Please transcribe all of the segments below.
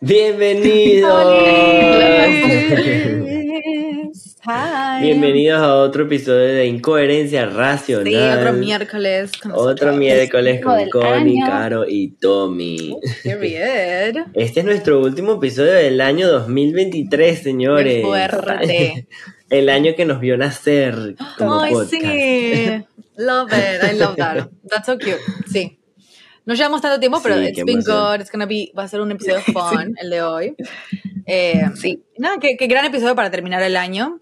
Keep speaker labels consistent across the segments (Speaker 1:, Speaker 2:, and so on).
Speaker 1: Bienvenidos.
Speaker 2: Hi.
Speaker 1: Bienvenidos a otro episodio de Incoherencia Racional.
Speaker 2: Sí, otro miércoles. con
Speaker 1: Otro miércoles con Connie,
Speaker 3: año.
Speaker 1: Caro y Tommy.
Speaker 2: Period.
Speaker 1: Este es nuestro último episodio del año 2023, señores.
Speaker 2: Qué fuerte.
Speaker 1: El año que nos vio nacer como
Speaker 2: Ay,
Speaker 1: podcast.
Speaker 2: sí. Love it. I love that. That's so cute. Sí. No llevamos tanto tiempo, pero
Speaker 1: Sí,
Speaker 2: it's been
Speaker 1: emoción.
Speaker 2: good. It's gonna be, va a ser un episodio fun el de hoy. Eh,
Speaker 3: Sí.
Speaker 2: Nada, qué, qué gran episodio para terminar el año.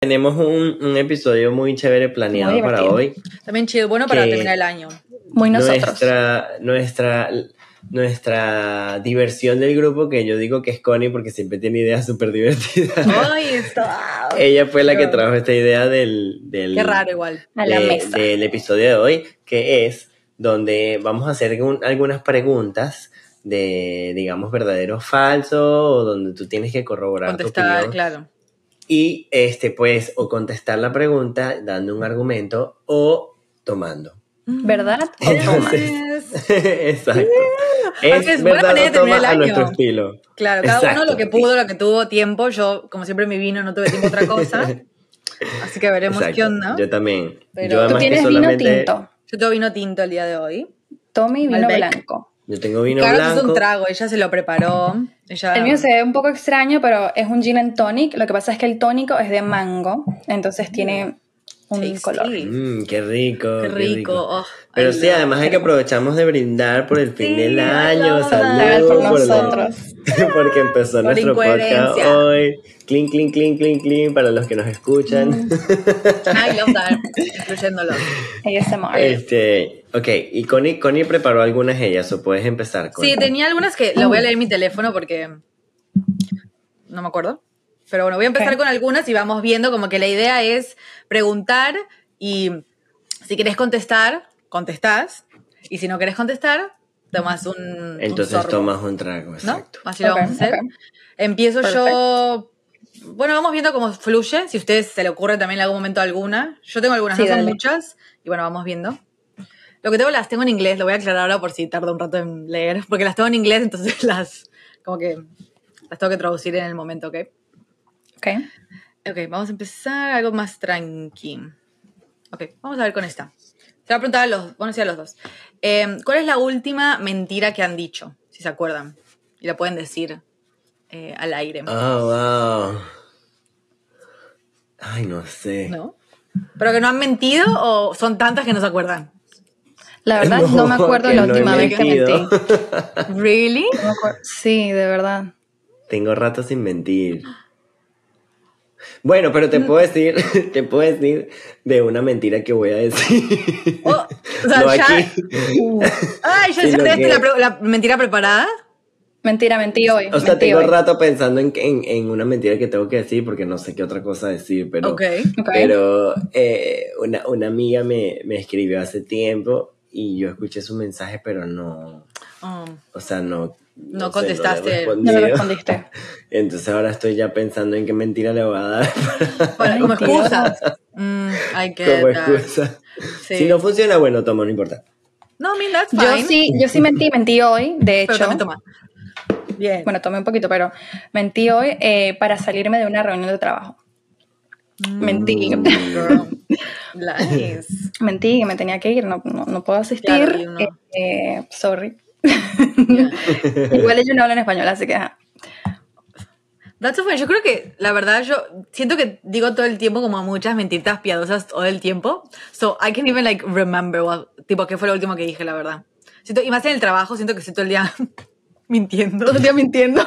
Speaker 1: Tenemos un, un episodio muy chévere planeado
Speaker 3: Muy
Speaker 1: para hoy.
Speaker 2: También chill, bueno para terminar el año.
Speaker 3: Muy nosotros.
Speaker 1: Nuestra, nuestra, nuestra diversión del grupo, que yo digo que es Connie porque siempre tiene ideas súper divertidas.
Speaker 2: Ay, está.
Speaker 1: Ella fue la que trajo esta idea del, del,
Speaker 2: Qué raro igual.
Speaker 3: A la
Speaker 1: de-
Speaker 3: mesa.
Speaker 1: del episodio de hoy, que es donde vamos a hacer un- algunas preguntas de, digamos, verdadero o falso, o donde tú tienes que corroborar tu
Speaker 2: Contestar,
Speaker 1: opinión.
Speaker 2: claro.
Speaker 1: Y este, pues, o contestar la pregunta dando un argumento o tomando.
Speaker 3: ¿Verdad? Tomas.
Speaker 1: Exacto. Es
Speaker 2: es buena
Speaker 1: verdad
Speaker 2: manera
Speaker 1: o
Speaker 2: de terminar
Speaker 1: toma
Speaker 2: el
Speaker 1: a nuestro estilo.
Speaker 2: Claro, cada uno lo que pudo, lo que tuvo tiempo. Yo, como siempre, mi vino no tuve tiempo otra cosa. Así que veremos
Speaker 1: Exacto.
Speaker 2: qué onda.
Speaker 1: Yo también.
Speaker 2: Pero-
Speaker 1: yo
Speaker 2: Tú
Speaker 3: Tú
Speaker 1: además que
Speaker 3: tienes vino tinto.
Speaker 2: Yo tengo vino tinto el día de hoy.
Speaker 3: Tommy, vino
Speaker 2: Malbec.
Speaker 3: blanco.
Speaker 1: Yo tengo vino
Speaker 2: Claro,
Speaker 1: blanco.
Speaker 2: es un trago, ella se lo preparó. Ella...
Speaker 3: El mío se ve un poco extraño, pero es un gin and tonic. Lo que pasa es que el tónico es de mango, entonces tiene un color.
Speaker 2: sí.
Speaker 1: Mm, qué rico.
Speaker 2: Qué rico. oh,
Speaker 1: Pero
Speaker 2: I
Speaker 1: sí,
Speaker 2: love
Speaker 1: además es que aprovechamos de brindar por el fin
Speaker 2: Sí,
Speaker 1: del
Speaker 2: I
Speaker 1: año.
Speaker 2: love
Speaker 1: Salud
Speaker 3: that. Por nosotros.
Speaker 1: porque empezó
Speaker 2: Por
Speaker 1: nuestro podcast hoy. Clean, clean, clean, clean, clean para los que nos escuchan.
Speaker 2: I love that. Incluyéndolo.
Speaker 3: ASMR.
Speaker 1: este, ok, y Connie, Connie preparó algunas ellas, o puedes empezar con.
Speaker 2: Sí, tenía algunas que lo voy a leer en mi teléfono porque no me acuerdo. Pero bueno, voy a empezar
Speaker 3: Ok.
Speaker 2: con algunas y vamos viendo como que la idea es preguntar y si querés contestar, contestás. Y si no querés contestar, tomas un, un
Speaker 1: Entonces
Speaker 2: sorbo,
Speaker 1: tomas un trago,
Speaker 2: ¿no?
Speaker 1: exacto.
Speaker 2: Así lo
Speaker 3: Ok,
Speaker 2: vamos a hacer.
Speaker 3: ok.
Speaker 2: Empiezo yo. Bueno, vamos viendo cómo fluye. Si a ustedes se le ocurre también en algún momento alguna. Yo tengo algunas,
Speaker 3: Sí,
Speaker 2: no son
Speaker 3: dale.
Speaker 2: muchas. Y bueno, vamos viendo. Lo que tengo las tengo en inglés, lo voy a aclarar ahora por si tarda un rato en leer. Porque las tengo en inglés, entonces las. Como que. Las tengo que traducir en el momento, ¿ok?
Speaker 3: Ok.
Speaker 2: Ok, vamos a empezar algo más tranqui. Ok, vamos a ver con esta. Se va a preguntar a los, bueno, sí, a los dos. Eh, ¿Cuál es la última mentira que han dicho? Si se acuerdan. Y la pueden decir eh, al aire.
Speaker 1: Oh, wow. Ay, no sé.
Speaker 2: ¿No? ¿Pero que no han mentido o son tantas que no se acuerdan?
Speaker 3: La verdad, no, me acuerdo la
Speaker 1: no
Speaker 3: última vez que mentí.
Speaker 2: ¿Really?
Speaker 3: No me acuerdo. Sí, de verdad.
Speaker 1: Tengo rato sin mentir. Bueno, pero te puedo decir, te puedo decir de una mentira que voy a decir.
Speaker 2: Oh, o sea,
Speaker 1: No
Speaker 2: ya.
Speaker 1: aquí.
Speaker 2: Ay, ya ya
Speaker 1: lo
Speaker 2: tenés
Speaker 1: que-
Speaker 2: la, mentira preparada.
Speaker 3: Mentira, mentí hoy.
Speaker 1: O sea,
Speaker 3: mentí
Speaker 1: tengo
Speaker 3: hoy.
Speaker 1: rato pensando en, en, en una mentira que tengo que decir porque no sé qué otra cosa decir, pero,
Speaker 2: Ok.
Speaker 3: Ok.
Speaker 1: pero eh, una, una amiga me, me escribió hace tiempo y yo escuché su mensaje, pero no,
Speaker 2: Um,
Speaker 1: o sea, no.
Speaker 2: No contestaste.
Speaker 3: No me
Speaker 1: respondido.
Speaker 3: respondiste.
Speaker 1: Entonces ahora estoy ya pensando en qué mentira le voy a dar
Speaker 2: bueno,
Speaker 3: Ay,
Speaker 2: como. Mm, I get
Speaker 1: como excusa.
Speaker 2: Sí.
Speaker 1: Si no funciona, bueno, toma, no importa.
Speaker 2: No, I mean, that's
Speaker 3: Yo
Speaker 2: fine.
Speaker 3: sí, yo sí mentí, mentí hoy, de
Speaker 2: Pero
Speaker 3: hecho.
Speaker 2: también toma. Bien.
Speaker 3: Bueno, tomé un poquito, pero mentí hoy eh, para salirme de una reunión de trabajo. Mentí.
Speaker 1: Mm.
Speaker 2: Girl. Nice.
Speaker 3: Mentí que me tenía que ir, no, no, no puedo asistir.
Speaker 2: Claro,
Speaker 3: eh, eh, sorry. Igual ellos no hablan español, así que.
Speaker 2: That's. Yo creo que, la verdad, yo siento que digo todo el tiempo como muchas mentiritas piadosas todo el tiempo. So, I can even, like, remember what, tipo, qué fue lo último que dije, la verdad. Siento, y más en el trabajo, siento que estoy todo el día mintiendo.
Speaker 3: Todo el día mintiendo.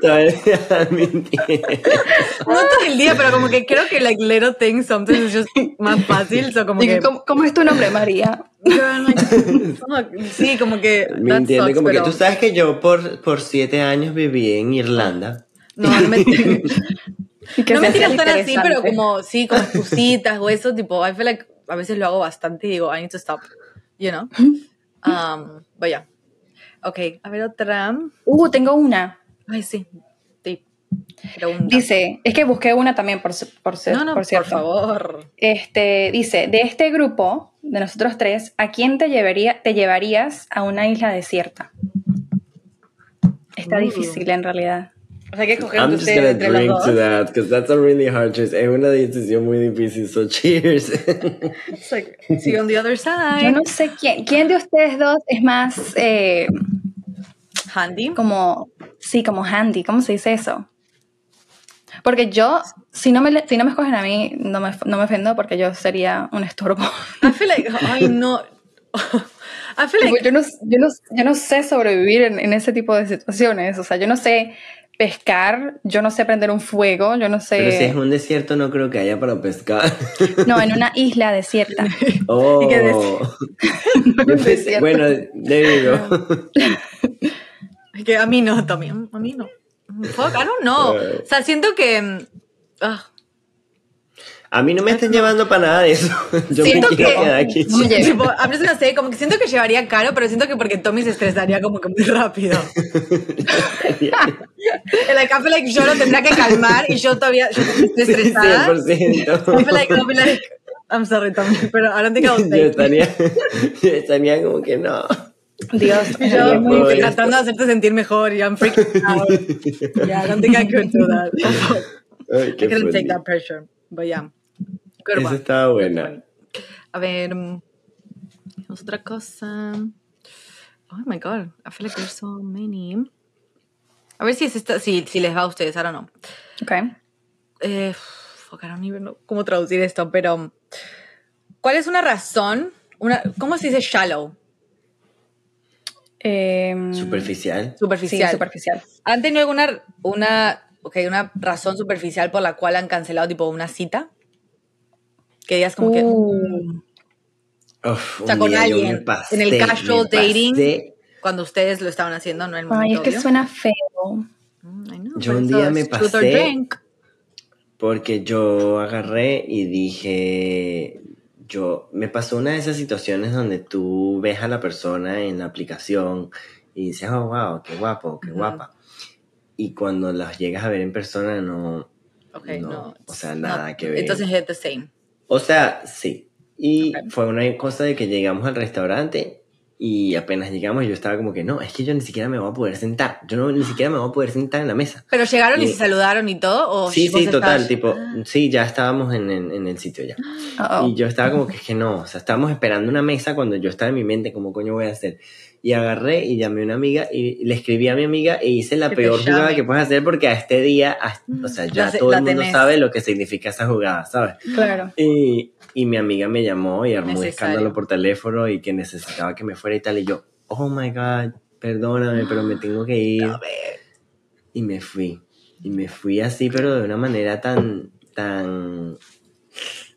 Speaker 1: Todavía mentira.
Speaker 2: No todo el día, pero como que creo que, like, little things sometimes es just más fácil. So, como que...
Speaker 3: ¿cómo, cómo es tu nombre, María?
Speaker 2: Girl, like, fuck. sí, como que...
Speaker 1: Mintiendo,
Speaker 2: sucks,
Speaker 1: como
Speaker 2: pero-
Speaker 1: que tú sabes que yo por, por siete años viví en Irlanda.
Speaker 2: No, no me...
Speaker 3: Que
Speaker 2: no me tiras tan así, pero como, sí, como excusitas o eso, tipo, I feel like a veces lo hago bastante y digo, I need to stop, you know? Um, vaya. Ok, a ver otra.
Speaker 3: Uh, tengo una.
Speaker 2: Ay, sí. Sí.
Speaker 3: Dice, es que busqué una también, por, por,
Speaker 2: no, no,
Speaker 3: por
Speaker 2: por,
Speaker 3: cierto.
Speaker 2: favor.
Speaker 3: Este, dice, de este grupo, de nosotros tres, ¿a quién te, llevaría, te llevarías a una isla desierta? Está
Speaker 2: Uh.
Speaker 3: difícil en realidad.
Speaker 2: O sea, que escoger
Speaker 1: I'm just gonna
Speaker 2: entre
Speaker 1: drink to that because that's a really hard choice. Es una decisión muy difícil, so cheers.
Speaker 2: It's like, see you on the other side.
Speaker 3: Yo no sé quién, quién de ustedes dos es más eh,
Speaker 2: Handy.
Speaker 3: como, sí, como handy, ¿cómo se dice eso? Porque yo, si no me, si no me escogen a mí, no me, no me ofendo porque yo sería un estorbo.
Speaker 2: I feel like, ay, no. I feel like,
Speaker 3: yo, no, yo, no, yo no sé sobrevivir en, en ese tipo de situaciones. O sea, yo no sé pescar, yo no sé prender un fuego, yo no sé...
Speaker 1: Pero si es un desierto, no creo que haya para pescar.
Speaker 3: No, en una isla desierta.
Speaker 1: Oh.
Speaker 2: ¿Y qué
Speaker 1: Yo pensé-
Speaker 3: desierto.
Speaker 1: bueno, there you go.
Speaker 2: que a mí no, también. A mí no. Fuck, I don't know. O sea, siento que. ah,
Speaker 1: A mí no me están llevando para nada de eso. Yo me
Speaker 2: Siento
Speaker 1: quiero
Speaker 2: que-
Speaker 1: quedar aquí.
Speaker 3: No me lleves.
Speaker 2: tipo, just gonna say, como que siento que llevaría caro, pero siento que porque Tommy se estresaría como que muy rápido. like, I feel like yo lo tendría que calmar y yo todavía yo estoy estresada.
Speaker 1: 100%.
Speaker 2: I feel like, be like, I'm sorry, Tommy, pero I don't think I would
Speaker 1: Yo estaría, yo estaría como que no.
Speaker 3: Dios,
Speaker 2: Yo
Speaker 3: muy difícil.
Speaker 1: esto.
Speaker 2: tratando de hacerte sentir mejor y I'm freaking out. Yeah, I don't think I could do that. I couldn't take that pressure. But yeah.
Speaker 1: Esa
Speaker 2: one.
Speaker 1: estaba buena.
Speaker 2: A ver, mm, otra cosa. Oh my god, I feel like there's so many. A ver si es esta, si, si les va a ustedes, I don't know.
Speaker 3: Ok.
Speaker 2: Eh, fuck, I don't even know cómo traducir esto, pero ¿cuál es una razón? Una, ¿Cómo se dice shallow?
Speaker 3: Em,
Speaker 1: Superficial.
Speaker 3: sí,
Speaker 2: Superficial.
Speaker 3: superficial.
Speaker 2: ¿Han tenido alguna una, okay, una razón superficial por la cual han cancelado tipo una cita? Que digas como que...
Speaker 3: Uh.
Speaker 1: Uf,
Speaker 2: O sea, con alguien,
Speaker 1: pasé,
Speaker 2: en el casual dating.
Speaker 1: pasé.
Speaker 2: Cuando ustedes lo estaban haciendo, no el momento
Speaker 3: Ay, es que
Speaker 2: obvio.
Speaker 3: suena feo.
Speaker 2: Mm, know,
Speaker 1: Yo un día me
Speaker 2: es
Speaker 1: pasé-. Porque yo agarré y dije, yo me pasó una de esas situaciones donde tú ves a la persona en la aplicación y dices, oh, wow, qué guapo, qué
Speaker 2: Ujú.
Speaker 1: guapa. Y cuando las llegas a ver en persona, no,
Speaker 2: Ok,
Speaker 1: no,
Speaker 2: no.
Speaker 1: o sea,
Speaker 2: no,
Speaker 1: nada que ver.
Speaker 2: Doesn't hit the same.
Speaker 1: O sea, sí. Y
Speaker 2: Ok.
Speaker 1: fue una cosa de que llegamos al restaurante y apenas llegamos yo estaba como que, no, es que yo ni siquiera me voy a poder sentar. Yo no, ni siquiera me voy a poder sentar en la mesa.
Speaker 2: ¿Pero llegaron y,
Speaker 1: Y-
Speaker 2: se saludaron y todo? ¿O
Speaker 1: Sí, sí, total,
Speaker 2: estabas-
Speaker 1: tipo, sí, ya estábamos en, en- en el sitio ya.
Speaker 3: Uh-oh.
Speaker 1: Y yo estaba como que es que no, o sea, estábamos esperando una mesa cuando yo estaba en mi mente, como coño voy a hacer? Y agarré y llamé a una amiga y le escribí a mi amiga e hice la
Speaker 2: Que
Speaker 1: peor jugada que puedes hacer porque a este día, a- o sea, ya
Speaker 2: La
Speaker 1: todo
Speaker 2: la
Speaker 1: el mundo
Speaker 2: tenés.
Speaker 1: sabe lo que significa esa jugada, ¿sabes?
Speaker 3: Claro.
Speaker 1: Y, y mi amiga me llamó y armó un escándalo por teléfono y que necesitaba que me fuera y tal. Y yo, oh my god, perdóname, pero me tengo que ir.
Speaker 2: a ver.
Speaker 1: Y me fui. Y me fui así, pero de una manera tan, tan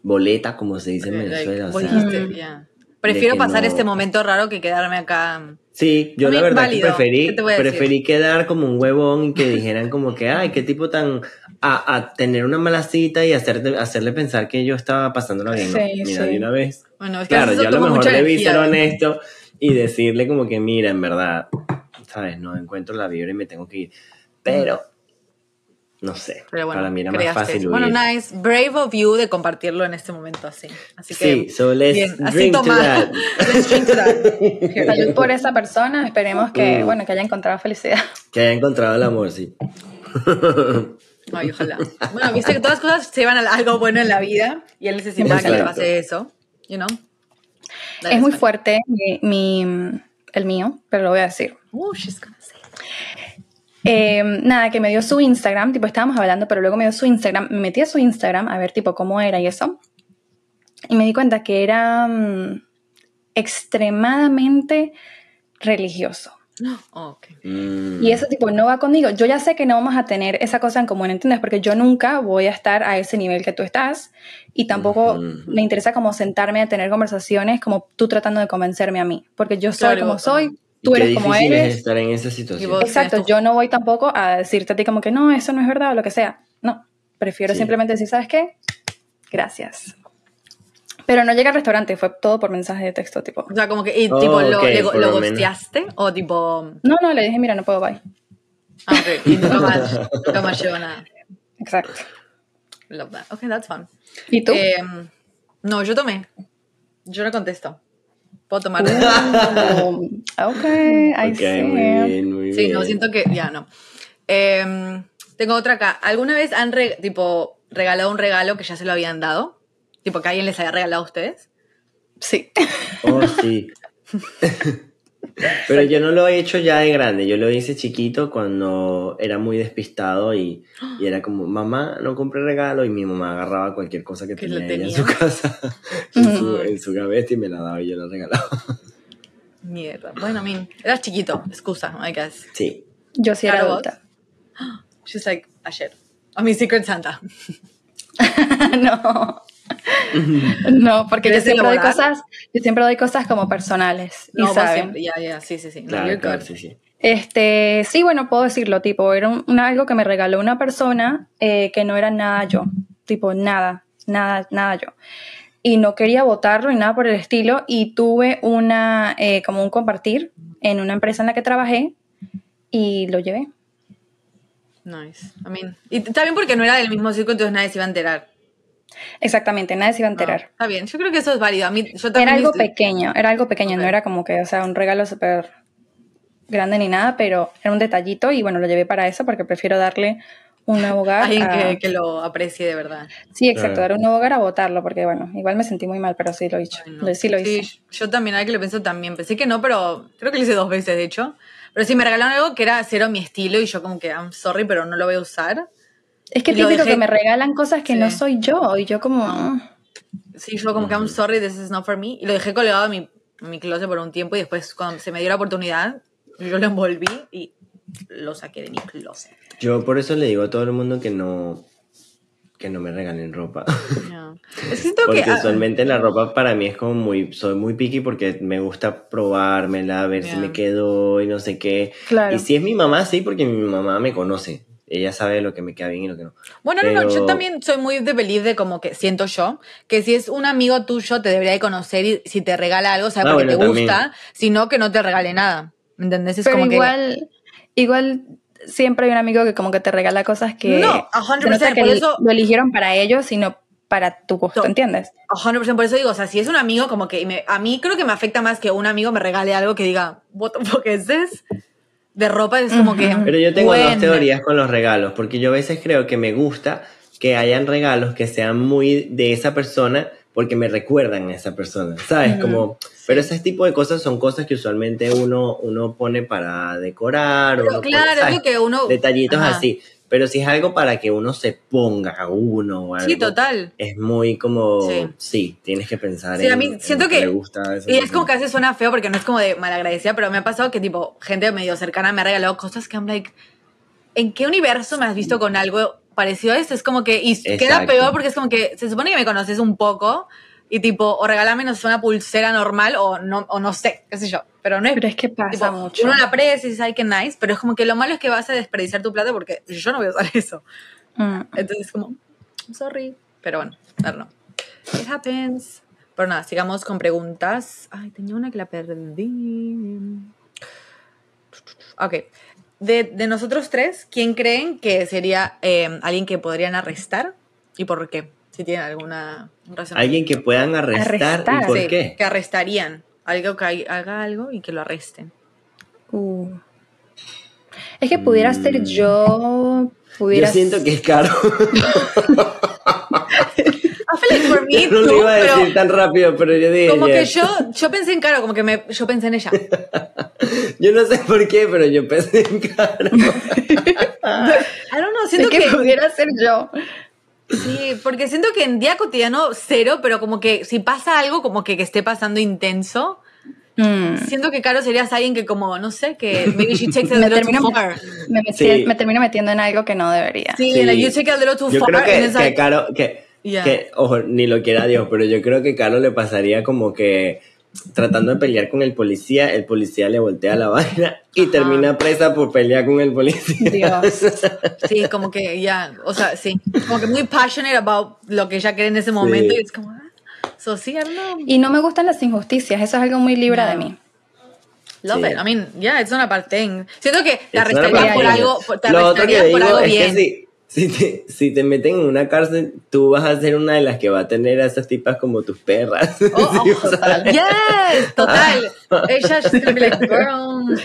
Speaker 1: boleta, como se dice en
Speaker 2: Like,
Speaker 1: Venezuela. O
Speaker 2: vos
Speaker 1: sea,
Speaker 3: Mm.
Speaker 2: Prefiero pasar
Speaker 1: no-
Speaker 2: este momento raro que quedarme acá.
Speaker 1: sí, yo la verdad que preferí, preferí quedar como un huevón y que dijeran como que, ay, qué tipo tan... A, a tener una mala cita y hacerte, hacerle pensar que yo estaba pasándola bien. ¿no?
Speaker 3: Sí,
Speaker 1: Mira,
Speaker 3: sí.
Speaker 1: de una vez.
Speaker 2: Bueno, es que
Speaker 1: Claro, yo a lo mejor debí ser honesto y decirle como que, mira, en verdad, ¿sabes? No encuentro la vibra y me tengo que ir. Pero, no sé,
Speaker 2: Pero bueno,
Speaker 1: para mí era más fácil huir.
Speaker 2: Bueno, nice. Brave of you de compartirlo en este momento así. Así que.
Speaker 1: Sí, so let's
Speaker 2: bien, así
Speaker 1: drink to
Speaker 2: toma.
Speaker 1: that.
Speaker 2: Let's drink to that.
Speaker 3: Salud por esa persona. Esperemos que,
Speaker 1: Mm.
Speaker 3: bueno, que haya encontrado felicidad.
Speaker 1: Que haya encontrado el amor, sí.
Speaker 2: Ay, ojalá. Bueno, viste que todas las cosas se llevan a algo bueno en la vida y él necesitaba que le pase eso. You know? That
Speaker 3: Es muy fuerte mi, mi- el mío, pero lo voy a decir.
Speaker 2: Oh, she's gonna say.
Speaker 3: Eh, nada, que me dio su Instagram, tipo estábamos hablando, pero luego me dio su Instagram, me metí a su Instagram a ver tipo cómo era y eso. Y me di cuenta que era mm, extremadamente religioso.
Speaker 2: Oh, ok.
Speaker 1: Mm.
Speaker 3: Y eso tipo no va conmigo. Yo ya sé que no vamos a tener esa cosa en común, ¿entiendes? Porque yo nunca voy a estar a ese nivel que tú estás y tampoco me interesa como sentarme a tener conversaciones como tú tratando de convencerme a mí. Porque yo soy
Speaker 2: Claro,
Speaker 3: como soy, tú
Speaker 1: qué
Speaker 3: eres como
Speaker 1: difícil es
Speaker 3: eres.
Speaker 1: estar en esa
Speaker 2: Y
Speaker 1: situación.
Speaker 3: Exacto, yo no voy tampoco a decirte a ti como que no, eso no es verdad o lo que sea. No, prefiero
Speaker 1: Sí.
Speaker 3: simplemente decir, ¿sabes qué? Gracias. Pero no llegué al restaurante, fue todo por mensaje de texto, tipo.
Speaker 2: O sea, como que, y,
Speaker 1: Oh,
Speaker 2: tipo,
Speaker 1: ok, por
Speaker 2: lo
Speaker 1: lo menos.
Speaker 2: ghosteaste o tipo.
Speaker 3: No, no, le dije, mira, no puedo, bye.
Speaker 2: Ah, ok. Y nunca más llevo nada.
Speaker 3: Exacto.
Speaker 2: Love that. Okay, that's fun.
Speaker 3: ¿Y tú?
Speaker 2: Em, no, yo tomé. Yo no contesto. Puedo tomar.
Speaker 3: Oh, ok, I
Speaker 1: Ok,
Speaker 3: see.
Speaker 1: muy bien, muy
Speaker 2: Sí,
Speaker 1: bien.
Speaker 2: no, siento que ya no. Em, tengo otra acá. ¿Alguna vez han re- tipo, regalado un regalo que ya se lo habían dado? Tipo, que alguien les haya regalado a ustedes.
Speaker 3: Sí.
Speaker 1: Oh, sí. Pero yo no lo he hecho ya de grande, yo lo hice chiquito cuando era muy despistado y, y era como, mamá, no compré regalo y mi mamá agarraba cualquier cosa que
Speaker 2: Que
Speaker 1: tenía, en su casa, en, su, en su gaveta y me la daba y yo la regalaba.
Speaker 2: Mierda. Bueno, I mean, eras chiquito, excusa, I guess.
Speaker 1: Sí.
Speaker 3: Yo sí era adulta.
Speaker 2: She's like, ayer. A mi Secret Santa.
Speaker 3: no. No, porque yo
Speaker 2: ¿Quieres
Speaker 3: siempre doy cosas, yo siempre doy cosas como personales.
Speaker 2: No,
Speaker 3: y saben.
Speaker 2: siempre. Ya, ya, sí, sí, sí. No,
Speaker 1: Claro, claro, sí, sí.
Speaker 3: Este, sí, bueno, puedo decirlo, tipo, era un- algo que me regaló una persona eh, que no era nada yo, tipo, nada, nada, nada yo. Y no quería votarlo ni nada por el estilo, y tuve una, eh, como un compartir en una empresa en la que trabajé, y lo llevé.
Speaker 2: Nice. I mean, y también porque no era del mismo circo, entonces nadie se iba a enterar.
Speaker 3: Exactamente, nadie se iba a
Speaker 2: No,
Speaker 3: enterar.
Speaker 2: está bien, yo creo que eso es válido. A mí, yo también
Speaker 3: Era algo pequeño, era algo pequeño,
Speaker 2: Ok.
Speaker 3: no era como que, o sea, un regalo súper grande ni nada, pero era un detallito y bueno, lo llevé para eso porque prefiero darle un nuevo hogar.
Speaker 2: Alguien
Speaker 3: a-
Speaker 2: que, que lo aprecie de verdad.
Speaker 3: Sí, exacto,
Speaker 1: Claro.
Speaker 3: dar un nuevo hogar a votarlo porque bueno, igual me sentí muy mal, pero sí lo hice.
Speaker 2: Ay, no.
Speaker 3: Lo- Sí lo hice.
Speaker 2: yo también, ahora que lo pienso también. Pensé que no, pero creo que lo hice dos veces, de hecho. Pero sí, me regalaron algo que era cero mi estilo y yo como que, I'm sorry, pero no lo voy a usar.
Speaker 3: Es que
Speaker 2: Y lo
Speaker 3: típico
Speaker 2: dejé-
Speaker 3: que me regalan cosas que
Speaker 2: Sí.
Speaker 3: no soy yo y yo como...
Speaker 2: No.
Speaker 3: mm,
Speaker 2: Sí, yo como que, I'm sorry, this is not for me. Y lo dejé colgado en mi, en mi closet por un tiempo y después cuando se me dio la oportunidad, yo lo envolví y lo saqué de mi closet.
Speaker 1: Yo por eso le digo a todo el mundo que no, que no me regalen ropa.
Speaker 2: Es siento
Speaker 1: Porque
Speaker 2: que... ah,
Speaker 1: usualmente la ropa para mí es como muy, soy muy picky porque me gusta probármela, ver si
Speaker 2: Ya.
Speaker 1: me quedó y no sé qué.
Speaker 3: Claro.
Speaker 1: Y si es mi mamá, sí, porque mi mamá me conoce. Ella sabe lo que me queda bien y lo que no.
Speaker 2: Bueno, no, no, yo
Speaker 1: Pero-
Speaker 2: también soy muy de believe de como que siento yo, que si es un amigo tuyo te debería de conocer y si te regala algo, sabe
Speaker 1: Ah,
Speaker 2: porque
Speaker 1: bueno,
Speaker 2: te
Speaker 1: también.
Speaker 2: gusta, si no, que no te regale nada. ¿Me entendés? Es
Speaker 3: Pero
Speaker 2: como
Speaker 3: igual, igual siempre hay un amigo que como que te regala cosas que...
Speaker 2: No, a 100%,
Speaker 3: se nota que
Speaker 2: por eso-
Speaker 3: lo eligieron para ellos, sino para tu gusto,
Speaker 2: No.
Speaker 3: ¿entiendes?
Speaker 2: que, 100% por eso digo, o sea, si es un amigo, como que me- a mí creo que me afecta más que un amigo me regale algo que diga, what the fuck is this? De ropa es como que...
Speaker 1: Pero yo tengo dos teorías con los regalos, porque yo a veces creo que me gusta que hayan regalos que sean muy de esa persona porque me recuerdan a esa persona, ¿sabes? Como, pero ese tipo de cosas son cosas que usualmente uno, uno pone para decorar o
Speaker 2: Pero
Speaker 1: uno pone,
Speaker 2: claro, es
Speaker 1: ¿sabes?
Speaker 2: lo que uno...
Speaker 1: detallitos
Speaker 2: Ajá.
Speaker 1: así. Pero si es algo para que uno se ponga a uno o algo,
Speaker 2: Sí, total.
Speaker 1: es muy como,
Speaker 2: Sí.
Speaker 1: sí, tienes que pensar
Speaker 2: Sí,
Speaker 1: en,
Speaker 2: a mí
Speaker 1: en
Speaker 2: siento que-
Speaker 1: le gusta
Speaker 2: Y es como que a veces suena feo porque no es como de malagradecida, pero me ha pasado que tipo gente medio cercana me ha regalado cosas que I'm like, ¿en qué universo me has visto con algo parecido a esto? Es como que, y queda
Speaker 1: Exacto.
Speaker 2: peor porque es como que se supone que me conoces un poco y tipo, o regálame no sé, una pulsera normal o no, o no sé, qué sé yo, pero no es...
Speaker 3: Pero es que pasa
Speaker 2: tipo,
Speaker 3: mucho.
Speaker 2: Uno la aprecia y dice, ay, qué nice, pero es como que lo malo es que vas a desperdiciar tu plata porque yo no voy a usar eso.
Speaker 3: Mm.
Speaker 2: Entonces, como, sorry. Pero bueno, I don't know. It happens. Pero nada, sigamos con preguntas. Ay, tenía una que la perdí. Ok. De, de nosotros tres, ¿quién creen que sería eh, alguien que podrían arrestar? ¿Y por qué? Si tienen alguna razón.
Speaker 1: Alguien que puedan arrestar,
Speaker 3: Arrestar.
Speaker 1: ¿y por
Speaker 2: Sí,
Speaker 1: qué?
Speaker 2: Que arrestarían. Algo que hay- haga algo y que lo arresten.
Speaker 3: Uh. Es que pudiera
Speaker 1: Mm.
Speaker 3: ser yo, pudiera
Speaker 1: Yo siento que es caro.
Speaker 2: I feel like for me,
Speaker 1: no lo iba a
Speaker 2: pero
Speaker 1: decir tan rápido, pero yo dije.
Speaker 2: como que
Speaker 1: yes.
Speaker 2: yo, yo pensé en Caro, como que me, yo pensé en ella.
Speaker 1: Yo no sé por qué, pero yo pensé en caro.
Speaker 2: I don't know, siento
Speaker 3: que,
Speaker 2: que,
Speaker 3: pudiera ser yo.
Speaker 2: sí, porque siento que en día cotidiano cero, pero como que si pasa algo como que, que esté pasando intenso,
Speaker 3: Mm.
Speaker 2: siento que Caro serías alguien que como, no sé, que maybe she takes a
Speaker 3: Me
Speaker 2: little
Speaker 3: termino,
Speaker 2: too far.
Speaker 3: me, metí-
Speaker 1: Sí.
Speaker 3: me termino metiendo en algo que no debería.
Speaker 2: Sí,
Speaker 1: Sí.
Speaker 2: like you take a little too
Speaker 1: Yo
Speaker 2: far.
Speaker 1: creo que, que
Speaker 2: like-
Speaker 1: Caro, que,
Speaker 2: Yeah.
Speaker 1: que, ojo, ni lo quiera Dios, pero yo creo que Caro le pasaría como que tratando de pelear con el policía, el policía le voltea la vaina y
Speaker 2: Ajá.
Speaker 1: termina presa por pelear con el policía.
Speaker 3: Dios.
Speaker 2: Sí, como que ya, o sea, sí, como que muy passionate about lo que ella cree en ese momento
Speaker 1: Sí.
Speaker 2: y es como, ah, so sí, I don't know.
Speaker 3: Y no me gustan las injusticias, eso es algo muy libra
Speaker 2: No.
Speaker 3: de mí.
Speaker 2: Love
Speaker 1: Sí.
Speaker 2: it. I mean, yeah, it's not a bad thing. Siento que te arrestarían por algo, te arrestarían por algo
Speaker 1: es
Speaker 2: bien.
Speaker 1: que si, si, te, si te meten en una cárcel, tú vas a ser una de las que va a tener a esas tipas como tus perras.
Speaker 2: Oh,
Speaker 1: Sí,
Speaker 2: oh, total. Yes, total. Ella like, girl,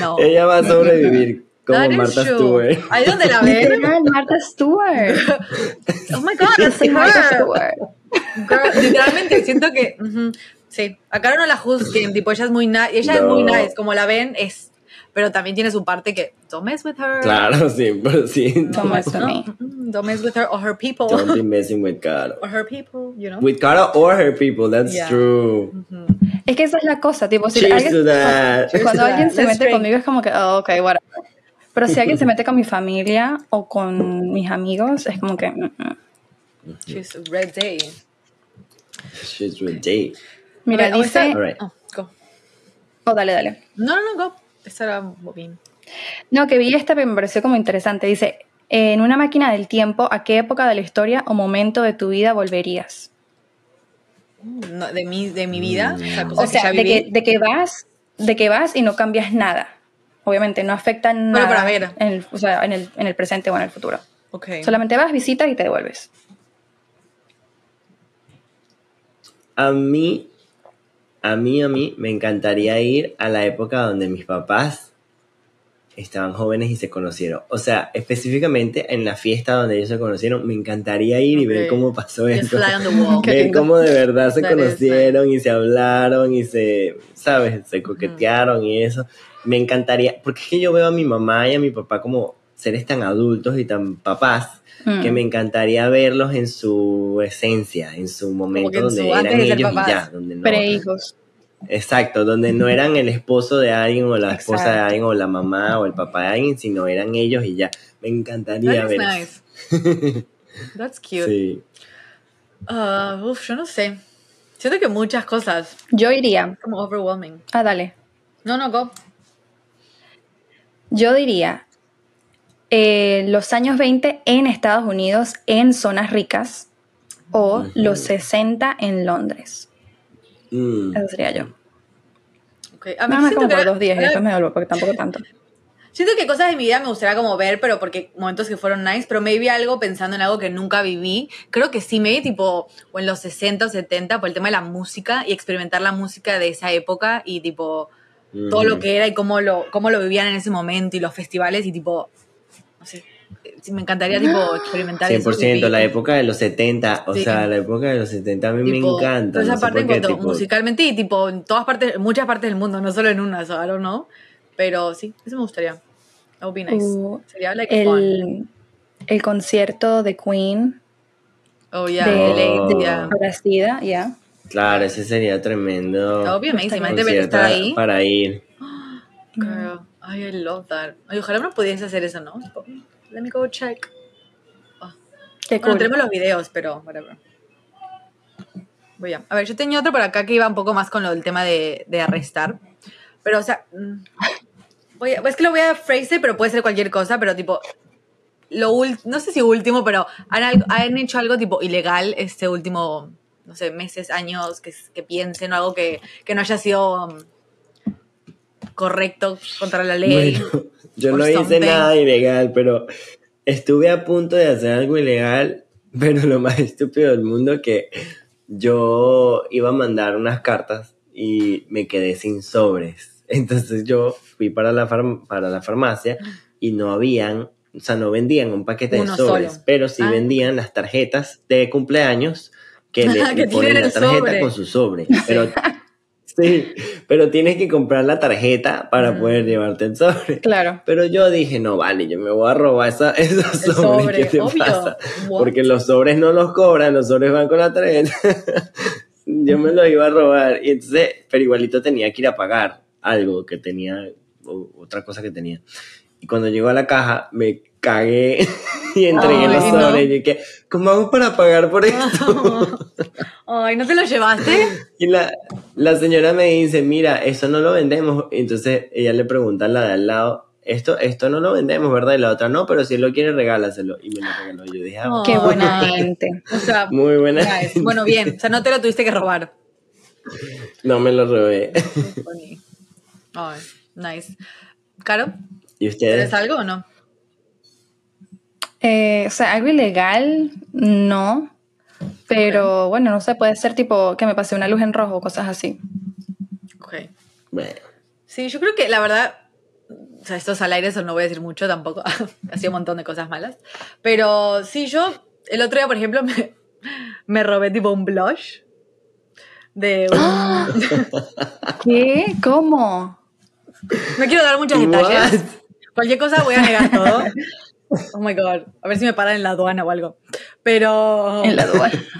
Speaker 2: no.
Speaker 1: ella va a sobrevivir como
Speaker 2: That
Speaker 1: Martha. Stewart.
Speaker 2: Ahí donde la ven.
Speaker 3: Martha Stewart.
Speaker 2: Oh my god, that's
Speaker 3: soy Martha
Speaker 2: her.
Speaker 3: Stewart.
Speaker 2: Girl, literalmente siento que ujú, sí, acá no la juzguen, tipo ella es muy nice, ella es
Speaker 1: No.
Speaker 2: muy nice, como la ven es, pero también tiene su parte que don't mess with her.
Speaker 1: Claro, sí, pero sí.
Speaker 3: Don't mess with
Speaker 2: ¿no?
Speaker 3: me.
Speaker 2: Mm, Don't mess with her or her people.
Speaker 1: Don't be messing with Caro.
Speaker 2: Or her people, you know.
Speaker 1: With Caro or her people, that's
Speaker 2: Yeah.
Speaker 1: true.
Speaker 3: Es que esa es la cosa, tipo, si
Speaker 1: Cheers
Speaker 3: alguien-
Speaker 1: to that.
Speaker 3: Cuando
Speaker 2: to
Speaker 3: alguien
Speaker 2: that.
Speaker 3: se
Speaker 2: Let's
Speaker 3: mete
Speaker 2: drink.
Speaker 3: conmigo es como que, oh, ok, whatever. Pero si alguien se mete con mi familia o con mis amigos, es como que, mm, mm.
Speaker 2: She's a red day.
Speaker 1: She's with Dave.
Speaker 3: mira, dice,
Speaker 1: Alright.
Speaker 2: oh, go.
Speaker 3: oh, dale, dale.
Speaker 2: No, no, no, go. Esa era Bobín.
Speaker 3: No, que vi esta, pero me pareció como interesante. Dice, en una máquina del tiempo, ¿a qué época de la historia o momento de tu vida volverías?
Speaker 2: No, de mi, de mi vida. O sea,
Speaker 3: O sea,
Speaker 2: que ya
Speaker 3: de que,
Speaker 2: viví.
Speaker 3: de que vas, de que vas y no cambias nada. Obviamente, no afecta nada
Speaker 2: para ver.
Speaker 3: En, el, o sea, en, el, en el presente o en el futuro.
Speaker 2: Ok.
Speaker 3: Solamente vas, visitas y te devuelves.
Speaker 1: A mí, a mí, a mí, me encantaría ir a la época donde mis papás estaban jóvenes y se conocieron. O sea, específicamente en la fiesta donde ellos se conocieron, me encantaría ir y ver cómo pasó eso. Ver cómo de verdad se conocieron y se hablaron y se, ¿sabes? Se coquetearon y eso. Me encantaría, porque es que yo veo a mi mamá y a mi papá como seres tan adultos y tan papás
Speaker 3: Mm.
Speaker 1: que me encantaría verlos en su esencia, en su momento
Speaker 2: en
Speaker 1: donde
Speaker 2: su-
Speaker 1: eran ellos y ya, donde no.
Speaker 3: Pre-hijos.
Speaker 1: Exacto, donde no eran el esposo de alguien o la esposa de alguien o la mamá o el papá de alguien, sino eran ellos y ya. Me encantaría
Speaker 2: That
Speaker 1: ver
Speaker 2: nice. That's cute.
Speaker 1: Sí.
Speaker 2: Ah, uf, yo no sé. Siento que muchas cosas.
Speaker 3: Yo iría.
Speaker 2: Como overwhelming.
Speaker 3: Ah, dale.
Speaker 2: No, no, go.
Speaker 3: Yo diría eh, los años 20 en Estados Unidos en zonas ricas o
Speaker 1: Ujú.
Speaker 3: los 60 en Londres.
Speaker 1: Mm.
Speaker 3: Eso sería yo.
Speaker 2: Ok, A mí
Speaker 3: Nada más como
Speaker 2: que
Speaker 3: por dos días y después me devuelvo porque tampoco tanto.
Speaker 2: Siento que cosas de mi vida me gustaría como ver, pero porque momentos que fueron nice, pero maybe algo pensando en algo que nunca viví. Creo que sí, maybe tipo, o en los 60 o 70, por el tema de la música y experimentar la música de esa época y tipo, todo lo
Speaker 1: Ujú.
Speaker 2: que era y cómo lo, cómo lo vivían en ese momento y los festivales y tipo, no sé, eh, sí, me encantaría tipo experimentar eso.
Speaker 1: 100%, la
Speaker 2: vivir.
Speaker 1: época de los 70, o
Speaker 2: Sí.
Speaker 1: sea, la época de los 70 a mí
Speaker 2: Tipo,
Speaker 1: me encanta.
Speaker 2: esa
Speaker 1: no
Speaker 2: parte en cuanto
Speaker 1: tipo,
Speaker 2: musicalmente y tipo en todas partes, muchas partes del mundo, no solo en una, don't know. Pero sí, eso me gustaría. That would be nice.
Speaker 3: Uh,
Speaker 2: Sería like fun.
Speaker 3: El, el concierto de Queen
Speaker 2: Oh yeah,
Speaker 3: de-
Speaker 2: late,
Speaker 1: Oh.
Speaker 2: yeah.
Speaker 3: Brasida, ya.
Speaker 1: Claro, ese sería tremendo.
Speaker 3: Está
Speaker 2: Imagínate estar ahí.
Speaker 1: Para ir.
Speaker 2: Girl, ay, I love that. Ay, ojalá no pudiese hacer eso, ¿no? Let me go check.
Speaker 3: Qué
Speaker 2: Bueno,
Speaker 3: cool.
Speaker 2: tenemos los videos, pero whatever. Voy a. A ver, yo tenía otro por acá que iba un poco más con lo del tema de, de arrestar. Pero, o sea, mm, voy a- es que lo voy a phrase, pero puede ser cualquier cosa, pero tipo, lo no sé si último, pero han, han hecho algo tipo ilegal este último, no sé, meses, años, que, que piensen o algo que, que no haya sido um, correcto contra la ley.
Speaker 1: Bueno, yo no hice
Speaker 2: something.
Speaker 1: nada ilegal, pero estuve a punto de hacer algo ilegal, pero lo más estúpido del mundo que yo iba a mandar unas cartas y me quedé sin sobres. Entonces yo fui para la, farm- para la farmacia y no habían, o sea, no vendían un paquete
Speaker 2: Uno
Speaker 1: de sobres,
Speaker 2: solo.
Speaker 1: pero sí
Speaker 2: Ah.
Speaker 1: vendían las tarjetas de cumpleaños que le,
Speaker 2: Que
Speaker 1: le ponen la tarjeta
Speaker 2: sobre.
Speaker 1: con su sobre. Pero Sí, pero tienes que comprar la tarjeta para
Speaker 2: Mm.
Speaker 1: poder llevarte el sobre.
Speaker 3: Claro.
Speaker 1: Pero yo dije, no, vale, yo me voy a robar esa, esos sobres.
Speaker 2: sobre,
Speaker 1: ¿Qué te
Speaker 2: obvio.
Speaker 1: pasa?
Speaker 2: What?
Speaker 1: Porque los sobres no los cobran, los sobres van con la tarjeta. yo me los iba a robar. Y entonces, pero igualito tenía que ir a pagar algo que tenía, o- otra cosa que tenía. Y cuando llegó a la caja, me cagué y entregué
Speaker 2: Ay,
Speaker 1: los
Speaker 2: no.
Speaker 1: sobres. Y dije, ¿cómo hago para pagar por esto?
Speaker 2: Ay, ¿no te lo llevaste?
Speaker 1: Y la, la señora me dice, mira, eso no lo vendemos. Entonces ella le pregunta a la de al lado, esto, esto no lo vendemos, ¿verdad? Y la otra, no, pero si él lo quiere, regálaselo. Y me lo regaló. Yo dije, ah,
Speaker 2: Oh.
Speaker 3: Qué buena gente.
Speaker 2: O sea,
Speaker 1: muy buena.
Speaker 2: nice. bueno, bien. O sea, no te lo tuviste que robar.
Speaker 1: No me lo robé.
Speaker 2: Ay, nice. Caro,
Speaker 1: ¿Y ustedes?
Speaker 2: ¿tienes algo o no?
Speaker 3: Eh, o sea, algo ilegal, no. Pero bueno, no sé, puede ser tipo que me pase una luz en rojo o cosas así.
Speaker 2: Ok.
Speaker 1: Bueno,
Speaker 2: Sí, yo creo que la verdad, o sea, estos al aire eso no voy a decir mucho tampoco, ha sido un montón de cosas malas, pero sí, yo el otro día, por ejemplo, me, me robé tipo un blush de un-
Speaker 3: ¿Qué? ¿Cómo?
Speaker 2: No quiero dar muchos
Speaker 1: What?
Speaker 2: detalles. Cualquier cosa voy a negar todo. Oh my god. A ver si me paran en la aduana o algo. Pero.
Speaker 3: En la aduana.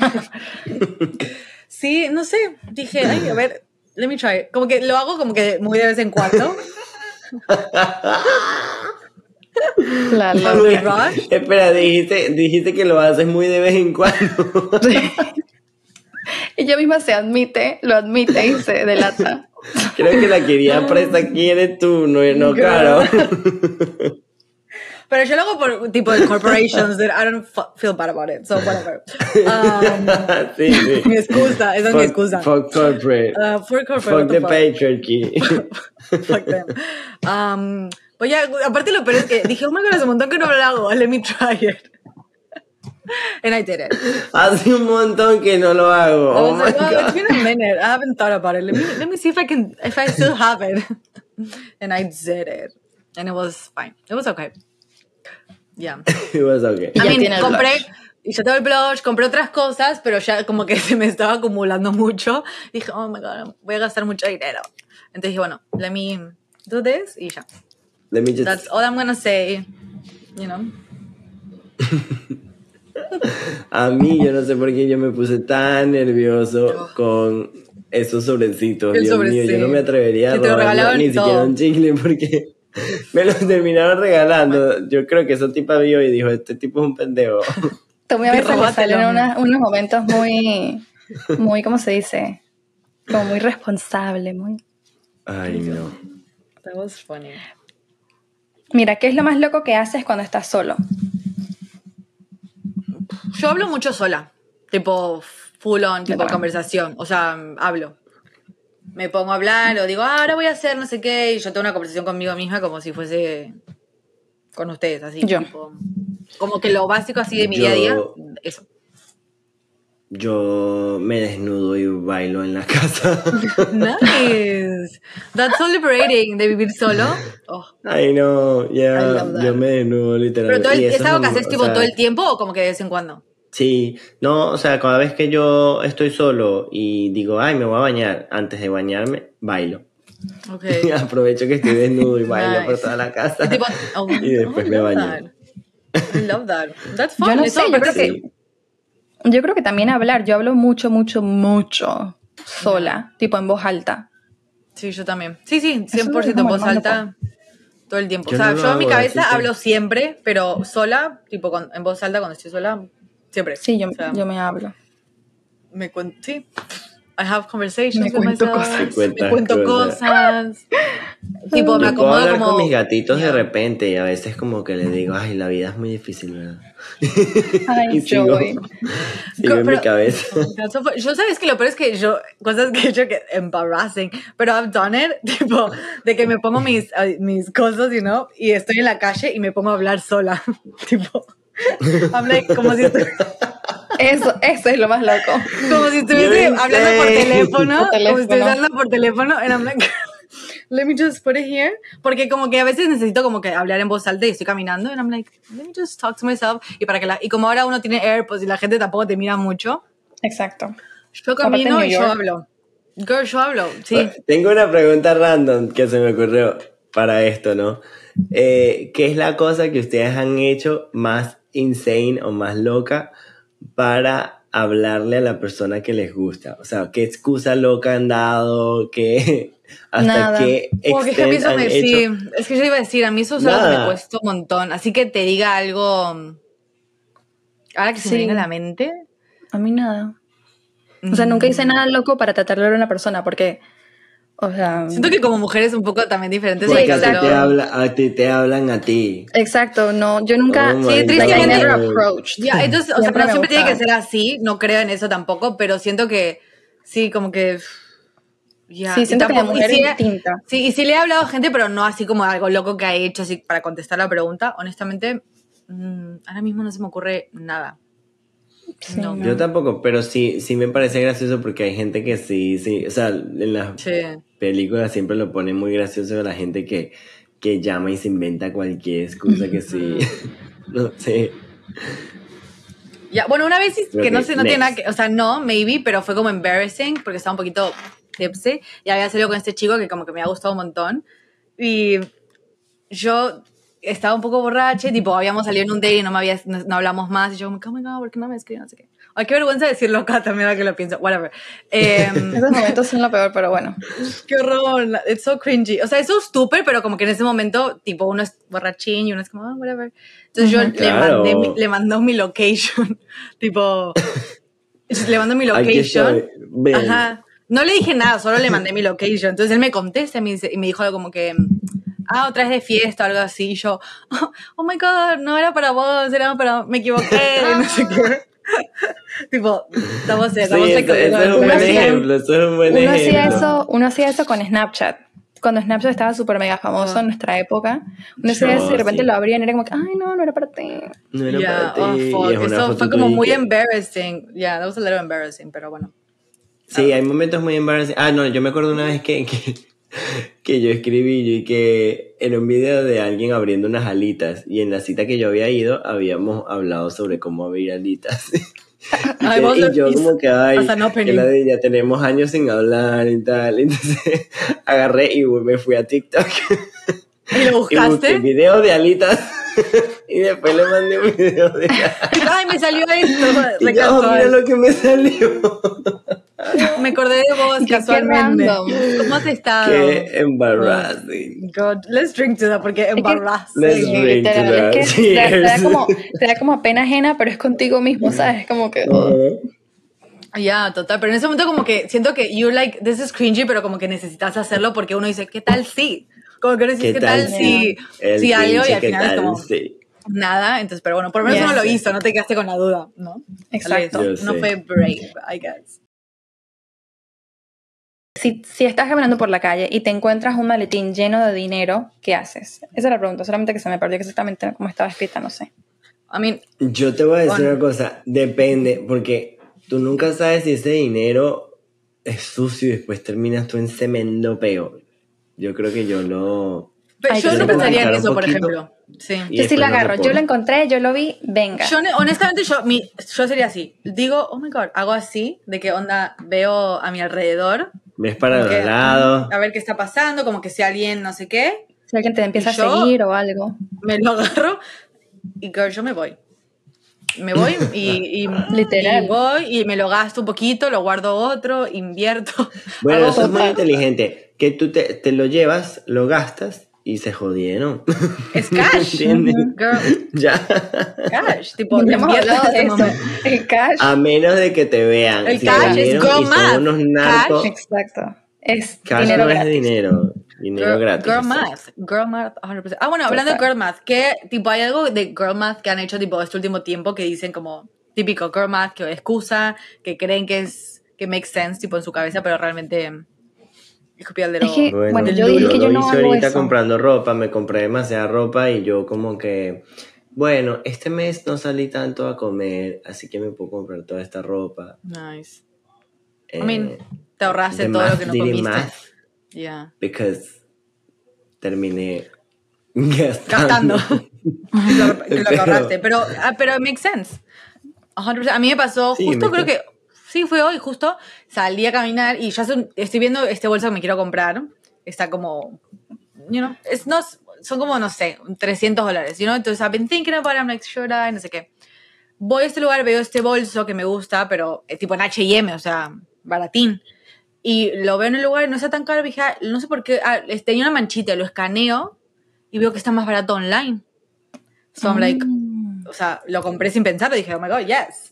Speaker 2: Sí, no sé. Dije, ay, a ver, let me try. Como que lo hago como que muy de vez en cuando.
Speaker 3: La, la-
Speaker 2: Muy rush.
Speaker 1: Espera, dijiste, dijiste que lo haces muy de vez en cuando.
Speaker 3: Ella misma se admite, lo admite y se delata.
Speaker 1: Creo que la quería presta aquí eres tú, no, no Caro.
Speaker 2: Pero yo lo hago por tipo de corporations that I don't feel bad about it. So whatever. Um,
Speaker 1: sí, sí.
Speaker 2: mi excusa, esa es mi
Speaker 1: Fuck-
Speaker 2: excusa.
Speaker 1: Fuck corporate.
Speaker 2: Uh, for corporate.
Speaker 1: fuck the
Speaker 2: fuck?
Speaker 1: patriarchy.
Speaker 2: Fuck them. Um, pues ya, aparte lo peor es que dije, oh my god, hace un montón que no lo hago. Let me try it. And I did it.
Speaker 1: Hace un montón que no lo hago.
Speaker 2: I
Speaker 1: Oh
Speaker 2: was
Speaker 1: my
Speaker 2: like, well, it's
Speaker 1: god.
Speaker 2: been a minute. I haven't thought about it. Let me let me see if I can if I still have it. And I did it. And it was fine. It was okay. Yeah.
Speaker 1: It was okay.
Speaker 3: Y
Speaker 2: I
Speaker 3: ya
Speaker 2: mean,
Speaker 3: tiene el
Speaker 2: compré,
Speaker 3: blush.
Speaker 2: y yo tengo el blush, compré otras cosas, pero ya como que se me estaba acumulando mucho. Dije, oh my god, voy a gastar mucho dinero. Entonces dije, bueno, let me do this y ya.
Speaker 1: Let me just.
Speaker 2: That's all I'm gonna say. You know?
Speaker 1: A mí, yo no sé por qué yo me puse tan nervioso con esos sobrecitos.
Speaker 2: El
Speaker 1: Dios mío,
Speaker 2: sobrecito.
Speaker 1: yo no me atrevería a
Speaker 2: Que te lo
Speaker 1: robar
Speaker 2: regalaban
Speaker 1: ni
Speaker 2: y
Speaker 1: siquiera
Speaker 2: todo.
Speaker 1: un chicle porque me los terminaron regalando. Yo creo que ese tipo vio y dijo, este tipo es un pendejo.
Speaker 3: Tommy a veces le salen unos momentos muy, muy, ¿cómo se dice? Como muy responsable, muy...
Speaker 1: Ay, no.
Speaker 2: That was funny.
Speaker 3: Mira, ¿qué es lo más loco que haces cuando estás solo?
Speaker 2: Yo hablo mucho sola. Tipo, full on, tipo conversación. O sea, hablo. Me pongo a hablar o digo, ah, ahora voy a hacer no sé qué. Y yo tengo una conversación conmigo misma como si fuese con ustedes, así.
Speaker 3: Yo.
Speaker 2: tipo, como que lo básico así de mi día a día, eso.
Speaker 1: Yo me desnudo y bailo en la casa.
Speaker 2: Nice. That's so liberating de vivir solo. Oh.
Speaker 1: Ay, no,
Speaker 2: I
Speaker 1: ya,
Speaker 2: that.
Speaker 1: yo me desnudo
Speaker 2: Pero
Speaker 1: literalmente.
Speaker 2: todo el,
Speaker 1: Y eso
Speaker 2: ¿es algo que haces
Speaker 1: o
Speaker 2: tipo
Speaker 1: sea,
Speaker 2: todo el tiempo o como que de vez en cuando?
Speaker 1: Sí, no, o sea, cada vez que yo estoy solo y digo, ay, me voy a bañar, antes de bañarme, bailo.
Speaker 2: Ok.
Speaker 1: Aprovecho que estoy desnudo y bailo
Speaker 2: Nice.
Speaker 1: por toda la casa.
Speaker 2: Y tipo, oh,
Speaker 1: Y después
Speaker 2: oh,
Speaker 1: me baño.
Speaker 2: that. I love that. That's fun.
Speaker 3: Yo no sé, yo creo que- Yo creo que también hablar, yo hablo mucho, mucho, mucho sola, tipo en voz alta.
Speaker 2: Sí, yo también. Sí, sí,
Speaker 3: Eso
Speaker 2: 100%
Speaker 3: es
Speaker 2: en voz alta todo el tiempo.
Speaker 1: Yo
Speaker 2: o sea,
Speaker 1: no
Speaker 2: yo en mi cabeza hablo siempre, pero sola, tipo con- en voz alta cuando estoy sola, siempre.
Speaker 3: Sí, yo,
Speaker 2: O sea,
Speaker 3: yo me hablo.
Speaker 2: me cuento, sí. I have conversations
Speaker 3: Me
Speaker 2: with
Speaker 3: cuento
Speaker 2: myself,
Speaker 3: cosas.
Speaker 1: Me
Speaker 2: cuento
Speaker 1: cosas.
Speaker 2: cosas. tipo, me
Speaker 1: puedo
Speaker 2: acomodo
Speaker 1: hablar
Speaker 2: como...
Speaker 1: con mis gatitos de
Speaker 2: Yeah.
Speaker 1: repente y a veces como que les digo, ay, la vida es muy difícil, ¿verdad?
Speaker 3: Ay,
Speaker 1: y sigo, sigo en mi cabeza.
Speaker 2: Yo sabes que lo peor es que yo, cosas que he hecho que embarrassing, pero I've done it, tipo, de que me pongo mis, mis cosas, you know, y estoy en la calle y me pongo a hablar sola, tipo, I'm like, como si estuviese,
Speaker 3: Eso, eso es lo más loco.
Speaker 2: como si estuviese hablando por teléfono,
Speaker 3: Por
Speaker 2: como si estuviese
Speaker 3: teléfono.
Speaker 2: hablando por teléfono, and I'm like, let me just put it here, porque como que a veces necesito como que hablar en voz alta y estoy caminando, and I'm like, let me just talk to myself, y para que la, y como ahora uno tiene AirPods y la gente tampoco te mira mucho,
Speaker 3: Exacto.
Speaker 2: yo camino y yo hablo. Girl, yo hablo, sí.
Speaker 1: Tengo una pregunta random que se me ocurrió para esto, ¿no? Eh, ¿Qué es la cosa que ustedes han hecho más insane o más loca para hablarle a la persona que les gusta? O sea, ¿qué excusa loca han dado? ¿Qué, ¿Hasta
Speaker 3: Nada.
Speaker 1: qué extent han
Speaker 2: me,
Speaker 1: hecho?
Speaker 2: sí, es que yo iba a decir, a mí eso me cuesta un montón. Así que te diga algo. mm, Ahora que se me viene a la mente.
Speaker 3: A mí nada. O sea, nunca hice nada loco para tratar de hablar a una persona porque, o sea...
Speaker 2: Siento que como mujeres un poco también diferentes.
Speaker 1: Porque a ti, te habla, a ti te hablan a ti.
Speaker 3: Exacto, no, yo nunca...
Speaker 1: Oh
Speaker 2: Sí, tristemente-. Ya, entonces, o sea, pero siempre tiene que ser así. No creo en eso tampoco, pero siento que sí, como que. Ya,
Speaker 3: Sí,
Speaker 2: y
Speaker 3: siento que la
Speaker 2: tampoco- y
Speaker 3: mujer
Speaker 2: sí,
Speaker 3: es distinta.
Speaker 2: Sí, y sí le he hablado a gente, pero no así como algo loco que ha hecho, así para contestar la pregunta. Honestamente, mm, ahora mismo no se me ocurre nada.
Speaker 3: Sí,
Speaker 2: No.
Speaker 3: no.
Speaker 1: Yo tampoco, pero sí, sí me parece gracioso porque hay gente que sí, sí, o sea, en las
Speaker 2: Sí.
Speaker 1: Películas siempre lo ponen muy gracioso a la gente que, que llama y se inventa cualquier excusa que sí, no sé.
Speaker 2: Ya, bueno, una vez que no sé, no tiene nada que, o sea, no, maybe, pero fue como embarrassing porque estaba un poquito tipsy y había salido con este chico que como que me ha gustado un montón y yo estaba un poco borracha tipo habíamos salido en un date y no me había, no, no hablamos más y yo como, oh my god, ¿por qué no me escribió? No sé qué. Ay, qué vergüenza decirlo acá también ahora que lo pienso, whatever. Em,
Speaker 3: Esos momentos son lo peor, pero bueno.
Speaker 2: Qué horror, it's so cringy. O sea, eso es súper, pero como que en ese momento, tipo, uno es borrachín y uno es como, ah, whatever. Entonces yo
Speaker 3: Ujú.
Speaker 2: le,
Speaker 1: Claro.
Speaker 2: mandé, le mandó mi location, tipo, le mandó mi location. Ajá. No le dije nada, solo le mandé mi location. Entonces él me contesta y me, dice, y me dijo como que, ah, otra vez de fiesta o algo así. Y yo, oh, my god, no era para vos, era para, me equivoqué, no sé qué. tipo, estamos,
Speaker 1: Sí,
Speaker 2: estamos
Speaker 1: eso, eso es un buen
Speaker 3: Uno hacía-
Speaker 1: ejemplo, eso es un buen
Speaker 3: Uno hacía, eso, uno hacía eso con Snapchat. Cuando Snapchat estaba súper mega famoso
Speaker 2: Ah.
Speaker 3: en nuestra época, uno hacía eso y de repente
Speaker 1: sí.
Speaker 3: lo abrían y era como que, ay, no, no era para ti.
Speaker 1: No era
Speaker 2: Yeah,
Speaker 1: para ti.
Speaker 2: oh,
Speaker 1: y
Speaker 2: fuck.
Speaker 1: es una
Speaker 2: Eso
Speaker 1: foto
Speaker 2: fue como muy
Speaker 1: que-
Speaker 2: embarrassing. Yeah, that was a little embarrassing, pero bueno.
Speaker 1: Sí, hay momentos muy embarrassing. Ah, no, yo me acuerdo una vez que, que, que yo escribí y que en un video de alguien abriendo unas alitas y en la cita que yo había ido habíamos hablado sobre cómo abrir alitas. y, que- yo como que, ay, que la de ya tenemos años sin hablar y tal. Entonces agarré y me fui a TikTok
Speaker 2: ¿Y lo
Speaker 1: y busqué
Speaker 2: buscaste?
Speaker 1: video de alitas y después le mandé un video de
Speaker 2: Ay, me salió esto.
Speaker 1: y yo, oh, mira lo que me salió.
Speaker 2: Me acordé de vos
Speaker 3: Qué
Speaker 2: casualmente. ¿Cómo has estado?
Speaker 1: Qué embarrassing.
Speaker 2: God, let's drink to that porque embarrassing.
Speaker 1: Let's
Speaker 3: Sí,
Speaker 1: drink to that.
Speaker 3: es que te, da- te da
Speaker 1: Cheers.
Speaker 3: como, te da como pena ajena, pero es contigo mismo, ¿sabes? Como que... oh.
Speaker 2: Ya, total. Pero en ese momento como que siento que you like, this is cringy, pero como que necesitas hacerlo porque uno dice, ¿qué tal si? Como que uno dice,
Speaker 1: ¿Qué
Speaker 2: ¿qué, tal,
Speaker 1: tal
Speaker 2: si? Si algo y al
Speaker 1: ¿qué
Speaker 2: final es
Speaker 1: tal?
Speaker 2: como
Speaker 1: Sí.
Speaker 2: Nada. Entonces, pero bueno, por lo menos
Speaker 3: Yes.
Speaker 2: uno lo hizo, no te quedaste con la duda, ¿no?
Speaker 3: Exacto.
Speaker 1: Yo
Speaker 2: No
Speaker 1: sé.
Speaker 2: fue brave, I guess.
Speaker 3: Si, si estás caminando por la calle y te encuentras un maletín lleno de dinero, ¿qué haces? Esa es la pregunta, solamente que se me perdió exactamente cómo estaba escrita, no sé.
Speaker 2: I mean,
Speaker 1: Yo te voy a decir
Speaker 2: Bueno.
Speaker 1: una cosa, depende, porque tú nunca sabes si ese dinero es sucio y después terminas tú en cemento peor. Yo creo que yo lo...
Speaker 2: pero yo no pensaría en eso, por ejemplo. Sí.
Speaker 3: Yo sí
Speaker 1: lo
Speaker 3: agarro, yo lo encontré, yo lo vi, venga.
Speaker 2: Yo, ne- honestamente, yo, mi, yo sería así. Digo, oh my god, hago así, de que onda, veo a mi alrededor,
Speaker 1: Ves para los
Speaker 2: que,
Speaker 1: lados.
Speaker 2: a ver qué está pasando, como que si alguien no sé qué,
Speaker 3: Si alguien te empieza a seguir o algo.
Speaker 2: me lo agarro y girl, yo me voy. Me voy y, y,
Speaker 3: Literal.
Speaker 2: y voy y me lo gasto un poquito, lo guardo otro, invierto.
Speaker 1: Bueno, eso es muy inteligente. Que tú te, te lo llevas, lo gastas y se jodieron.
Speaker 2: es cash. Girl,
Speaker 1: ya.
Speaker 2: cash. Tipo,
Speaker 3: hemos hablado de eso. El cash.
Speaker 1: A menos de que te vean.
Speaker 2: El
Speaker 1: Si
Speaker 2: cash es math.
Speaker 1: unos narcos.
Speaker 3: Exacto. Es
Speaker 1: Cash
Speaker 3: dinero
Speaker 1: no es
Speaker 3: gratis.
Speaker 1: dinero. Dinero
Speaker 2: Girl,
Speaker 1: gratis.
Speaker 2: girl math. Girl math, 100%. Ah, bueno, hablando de girl math, ¿qué tipo hay algo de girl math que han hecho tipo este último tiempo que dicen como típico girl math, que excusa, que creen que es que makes sense tipo en su cabeza, pero realmente mm, es
Speaker 3: que-
Speaker 1: Bueno,
Speaker 3: Bueno,
Speaker 2: yo dije
Speaker 3: que
Speaker 1: lo
Speaker 3: yo no
Speaker 1: hice
Speaker 3: hago
Speaker 1: ahorita
Speaker 3: eso.
Speaker 1: comprando ropa, me compré demasiada ropa y yo como que, bueno, este mes no salí tanto a comer, así que me puedo comprar toda esta ropa.
Speaker 2: Nice.
Speaker 1: Eh,
Speaker 2: I mean, te ahorraste todo lo que no comiste.
Speaker 1: math
Speaker 2: Yeah.
Speaker 1: because terminé gastando.
Speaker 2: Gastando. lo, lo que
Speaker 1: Pero-
Speaker 2: ahorraste. Pero, ah, pero it makes sense. 100%. A mí me pasó,
Speaker 1: Sí,
Speaker 2: justo
Speaker 1: me
Speaker 2: creo que, sí, fue hoy, justo, salí a caminar y ya estoy viendo este bolso que me quiero comprar. Está como, you know, es, no, son como, no sé, 300 dólares, you know? Entonces, I've been thinking about it, I'm like, should I, no sé qué. Voy a este lugar, veo este bolso que me gusta, pero eh, tipo en H&M, o sea, baratín. Y lo veo en el lugar no está tan caro. Dije, ah, no sé por qué, ah, es- tenía una manchita, lo escaneo y veo que está más barato online. So I'm like,
Speaker 3: Mm.
Speaker 2: o sea, lo compré sin pensarlo. Dije, oh my god, yes.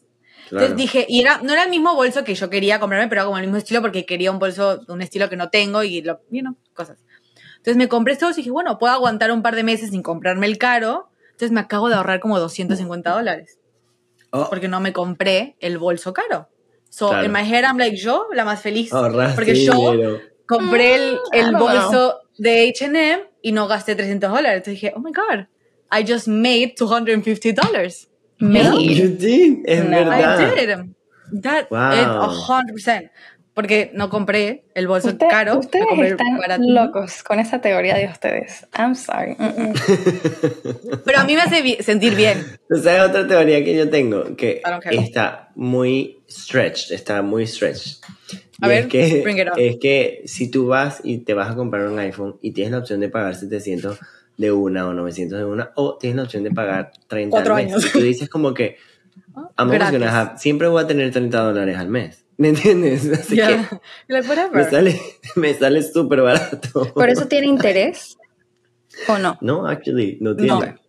Speaker 1: Claro.
Speaker 2: Entonces dije, y era, no era el mismo bolso que yo quería comprarme, pero era como el mismo estilo porque quería un bolso de un estilo que no tengo y lo, you know, cosas. Entonces me compré bolso y dije, bueno, puedo aguantar un par de meses sin comprarme el caro. Entonces me acabo de ahorrar como 250 dólares
Speaker 1: Oh,
Speaker 2: porque no me compré el bolso caro. So
Speaker 1: Claro.
Speaker 2: in my head I'm like, yo, la más feliz.
Speaker 1: ahorraste
Speaker 2: porque yo,
Speaker 1: dinero.
Speaker 2: compré el,
Speaker 3: Mm, I
Speaker 2: el
Speaker 3: don't
Speaker 2: bolso de H&M y no gasté 300 dólares. Entonces dije, oh my God, I just made 250 dollars.
Speaker 3: Made.
Speaker 1: You did, es
Speaker 3: No.
Speaker 1: verdad.
Speaker 2: I did. That
Speaker 1: Wow.
Speaker 2: it, 100%. Porque no compré el bolso
Speaker 3: Usted-
Speaker 2: caro, me
Speaker 3: ustedes están
Speaker 2: barato.
Speaker 3: locos con esa teoría de ustedes. I'm sorry. Mm, mm.
Speaker 2: Pero a mí me hace bi- sentir bien.
Speaker 1: ¿Sabes otra teoría que yo tengo? Que
Speaker 2: I don't care.
Speaker 1: está muy stretched, está muy stretched.
Speaker 2: A
Speaker 1: Y
Speaker 2: ver,
Speaker 1: es que,
Speaker 2: bring it on.
Speaker 1: es que si tú vas y te vas a comprar un iPhone y tienes la opción de pagar 700 de una o 900 de una, o tienes la opción de pagar 30
Speaker 2: Cuatro
Speaker 1: al mes.
Speaker 2: años.
Speaker 1: Y tú dices como que, gonna have- siempre voy a tener 30 dólares al mes. ¿Me entiendes? Así
Speaker 2: Yeah.
Speaker 1: que
Speaker 2: Like,
Speaker 1: me sale, me sale súper barato.
Speaker 3: ¿Por eso tiene interés o no?
Speaker 1: No, actually, no tiene.
Speaker 2: No.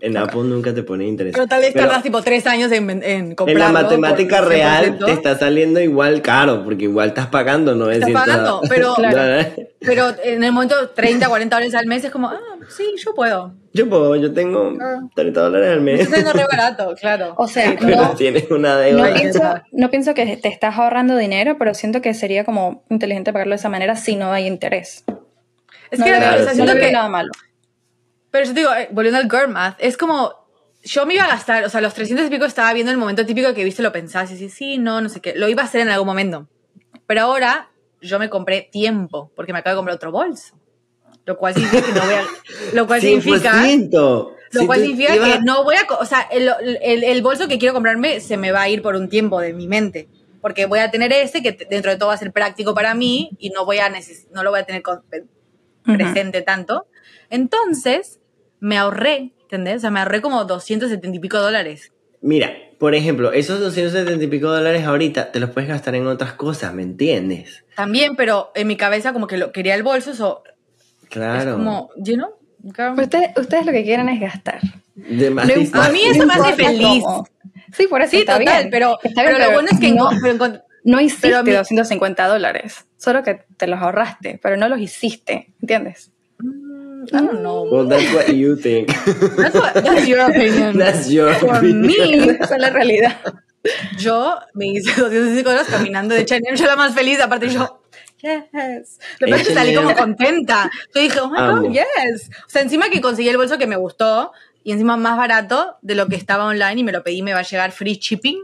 Speaker 1: En Apple nunca te pone interés.
Speaker 2: Pero tal vez
Speaker 1: Pero-
Speaker 2: tardas tipo tres años en, en
Speaker 1: En
Speaker 2: comprarlo.
Speaker 1: la matemática real
Speaker 2: 100%.
Speaker 1: te está saliendo igual caro, porque igual estás pagando 900
Speaker 2: pagando, pero-
Speaker 3: Claro.
Speaker 2: Pero en el momento 30, 40 dólares al mes es como, ah, sí, yo puedo.
Speaker 1: Yo puedo, yo tengo
Speaker 2: Ah.
Speaker 1: 30 dólares al
Speaker 2: Me
Speaker 1: mes.
Speaker 2: saliendo re barato, claro.
Speaker 3: O sea,
Speaker 1: Pero
Speaker 3: no,
Speaker 1: tienes una
Speaker 3: no,
Speaker 1: deuda.
Speaker 3: Pienso, no pienso que te estás ahorrando dinero, pero siento que sería como inteligente pagarlo de esa manera si no hay interés.
Speaker 2: Es
Speaker 3: no
Speaker 1: Claro,
Speaker 3: no
Speaker 2: siento que
Speaker 3: nada malo.
Speaker 2: Pero yo te digo, eh, volviendo al girl math, es como, yo me iba a gastar, o sea, los 300 y pico estaba viendo el momento típico que viste, lo pensás, y decís, sí, no, no sé qué, lo iba a hacer en algún momento. Pero ahora yo me compré tiempo, porque me acabo de comprar otro bolso. Lo cual significa que no voy a... Lo cual significa...
Speaker 1: 100%.
Speaker 2: Lo
Speaker 1: Si
Speaker 2: cual significa que no voy a... O sea, el, el- el bolso que quiero comprarme se me va a ir por un tiempo de mi mente. Porque voy a tener ese que dentro de todo va a ser práctico para mí y no, voy a neces- no lo voy a tener con- presente tanto. Entonces, me ahorré, ¿entendés? O sea, me ahorré como 270 y pico dólares.
Speaker 1: Mira, por ejemplo, esos 270 y pico dólares ahorita te los puedes gastar en otras cosas, ¿me entiendes?
Speaker 2: También, pero en mi cabeza como que lo quería el bolso, eso
Speaker 1: Claro.
Speaker 2: es como, you know?
Speaker 3: Ustedes, ustedes lo que quieren es gastar.
Speaker 1: De más
Speaker 3: No
Speaker 1: dist-
Speaker 3: importa-
Speaker 2: A mí eso me hace feliz.
Speaker 3: cómo. Sí, por eso
Speaker 2: Sí,
Speaker 3: está
Speaker 2: total,
Speaker 3: bien.
Speaker 2: pero,
Speaker 3: Está bien,
Speaker 2: pero lo bueno es que
Speaker 3: no,
Speaker 2: encont-
Speaker 3: no hiciste
Speaker 2: pero mí-
Speaker 3: 250 dólares, solo que te los ahorraste, pero no los hiciste, ¿entiendes?
Speaker 2: Mm, I don't know.
Speaker 1: Well, that's what you think.
Speaker 2: That's, what- that's your opinion.
Speaker 1: That's your
Speaker 2: For
Speaker 1: opinion.
Speaker 2: me,
Speaker 3: Esa es la realidad.
Speaker 2: yo me hice 205 horas caminando de H&M, yo la más feliz, aparte yo, yes. Es que salí como contenta. Yo dije, oh my
Speaker 1: Amo.
Speaker 2: god, yes. O sea, encima que conseguí el bolso que me gustó y encima más barato de lo que estaba online y me lo pedí, me va a llegar free shipping.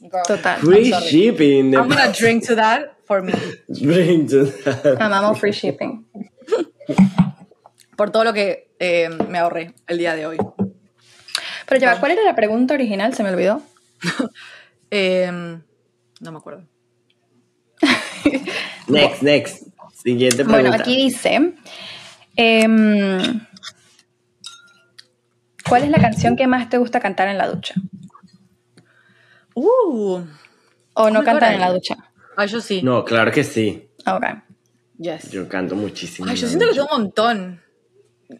Speaker 2: Girl,
Speaker 3: Total.
Speaker 1: Free
Speaker 2: sorry.
Speaker 1: shipping. de
Speaker 2: I'm gonna drink to that for me.
Speaker 1: Drink to that.
Speaker 3: Amamos free shipping.
Speaker 2: Por todo lo que eh, me ahorré el día de hoy.
Speaker 3: Pero ya, ¿cuál era la pregunta original? Se me olvidó.
Speaker 2: Eh, no me acuerdo.
Speaker 1: Next, next. Siguiente pregunta.
Speaker 3: Bueno, aquí dice, em, ¿cuál es la canción que más te gusta cantar en la ducha?
Speaker 2: Uh.
Speaker 3: ¿O no
Speaker 2: God,
Speaker 3: en la ducha?
Speaker 2: Ah, yo sí.
Speaker 1: No, claro que sí.
Speaker 3: Ok.
Speaker 2: Yes.
Speaker 1: Yo canto muchísimo.
Speaker 2: Ay, yo siento que tengo un montón.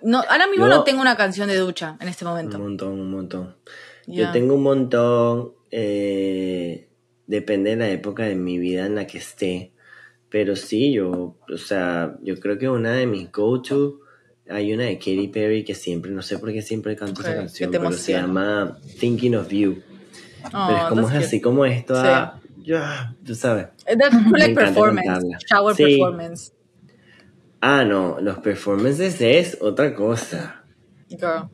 Speaker 2: No, ahora mismo
Speaker 1: Yo-
Speaker 2: no tengo una canción de ducha en este momento.
Speaker 1: Un montón, un montón.
Speaker 2: Ya.
Speaker 1: Yo tengo un montón. eh, depende de la época de mi vida en la que esté. Pero sí, yo, o sea, yo creo que una de mis go-to. Hay una de Katy Perry que siempre, no sé por qué siempre canto
Speaker 2: Ok,
Speaker 1: esa canción, pero se llama Thinking of You.
Speaker 2: Oh,
Speaker 1: pero es como es
Speaker 2: that's
Speaker 1: así,
Speaker 2: cute.
Speaker 1: como esto, ah, ya, tú sabes.
Speaker 2: That's like performance. Shower
Speaker 1: Sí.
Speaker 2: performance.
Speaker 1: Ah, no, los performances es otra cosa.
Speaker 2: Girl.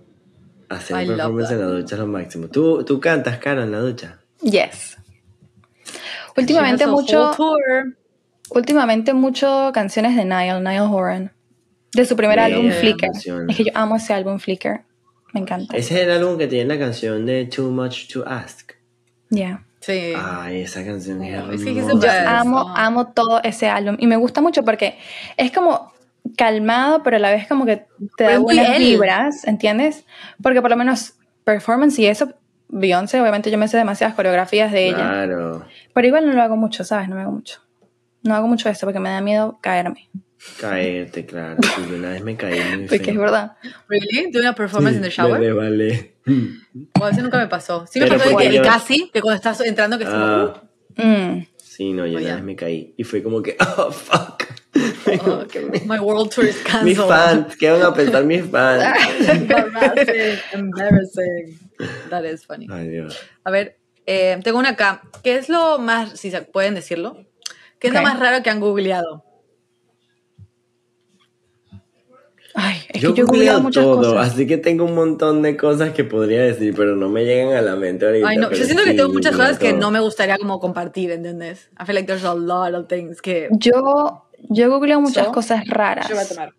Speaker 1: Hacer
Speaker 2: I
Speaker 1: performance en la ducha es lo máximo. ¿Tú, tú cantas, Caro, en la ducha?
Speaker 3: Yes. Últimamente mucho, últimamente mucho canciones de Niall, Niall Horan. De su primer
Speaker 1: Me
Speaker 3: álbum, Flickr.
Speaker 1: emociona.
Speaker 3: Es que yo amo ese álbum, Flickr. Me encanta.
Speaker 1: Ese es el álbum que tiene la canción de Too Much to Ask.
Speaker 3: Yeah.
Speaker 2: Sí.
Speaker 1: Ay, esa canción es
Speaker 2: Es que.
Speaker 3: Yo amo, amo todo ese álbum. Y me gusta mucho porque es como calmado, pero a la vez como que te da buenas vibras, ¿entiendes? Porque por lo menos performance y eso, Beyoncé, obviamente yo me sé demasiadas coreografías de ella.
Speaker 1: Claro.
Speaker 3: Pero igual no lo hago mucho, ¿sabes? No me hago mucho. No hago mucho eso porque me da miedo caerme.
Speaker 1: Caerte, claro. Sí, yo una vez me caí muy
Speaker 3: Porque es verdad.
Speaker 2: Really? Doing a performance in the
Speaker 1: Me
Speaker 2: shower?
Speaker 1: resbalé.
Speaker 2: Bueno, eso nunca me pasó. Sí me
Speaker 1: Pero
Speaker 2: pasó de que el
Speaker 1: yo-
Speaker 2: casi, que cuando estás entrando que
Speaker 1: Ah,
Speaker 3: Mm.
Speaker 1: sí, no, yo una
Speaker 2: ya.
Speaker 1: vez me caí. Y fue como que, oh, fuck.
Speaker 2: Oh, my world tour is canceled.
Speaker 1: mis fans, ¿qué van a pensar mis fans?
Speaker 2: Embarrassing. Embarrassing. That is funny.
Speaker 1: Ay, Dios.
Speaker 2: A ver, eh, tengo una acá. ¿Qué es lo más, si se pueden decirlo? ¿Qué es
Speaker 3: Ok.
Speaker 2: lo más raro que han googleado?
Speaker 3: Ay, es
Speaker 1: Yo,
Speaker 3: que yo he googleado
Speaker 1: googleo
Speaker 3: muchas
Speaker 1: todo,
Speaker 3: cosas.
Speaker 1: así que tengo un montón de cosas que podría decir, pero no me llegan a la mente ahorita.
Speaker 2: Ay, no, yo siento que
Speaker 1: sí,
Speaker 2: tengo muchas cosas que
Speaker 1: todo.
Speaker 2: no me gustaría como compartir, ¿entendés? I feel like there's a lot of things que...
Speaker 3: Yo, yo he googleado muchas
Speaker 2: So,
Speaker 3: cosas raras.
Speaker 2: Yo voy a tomar.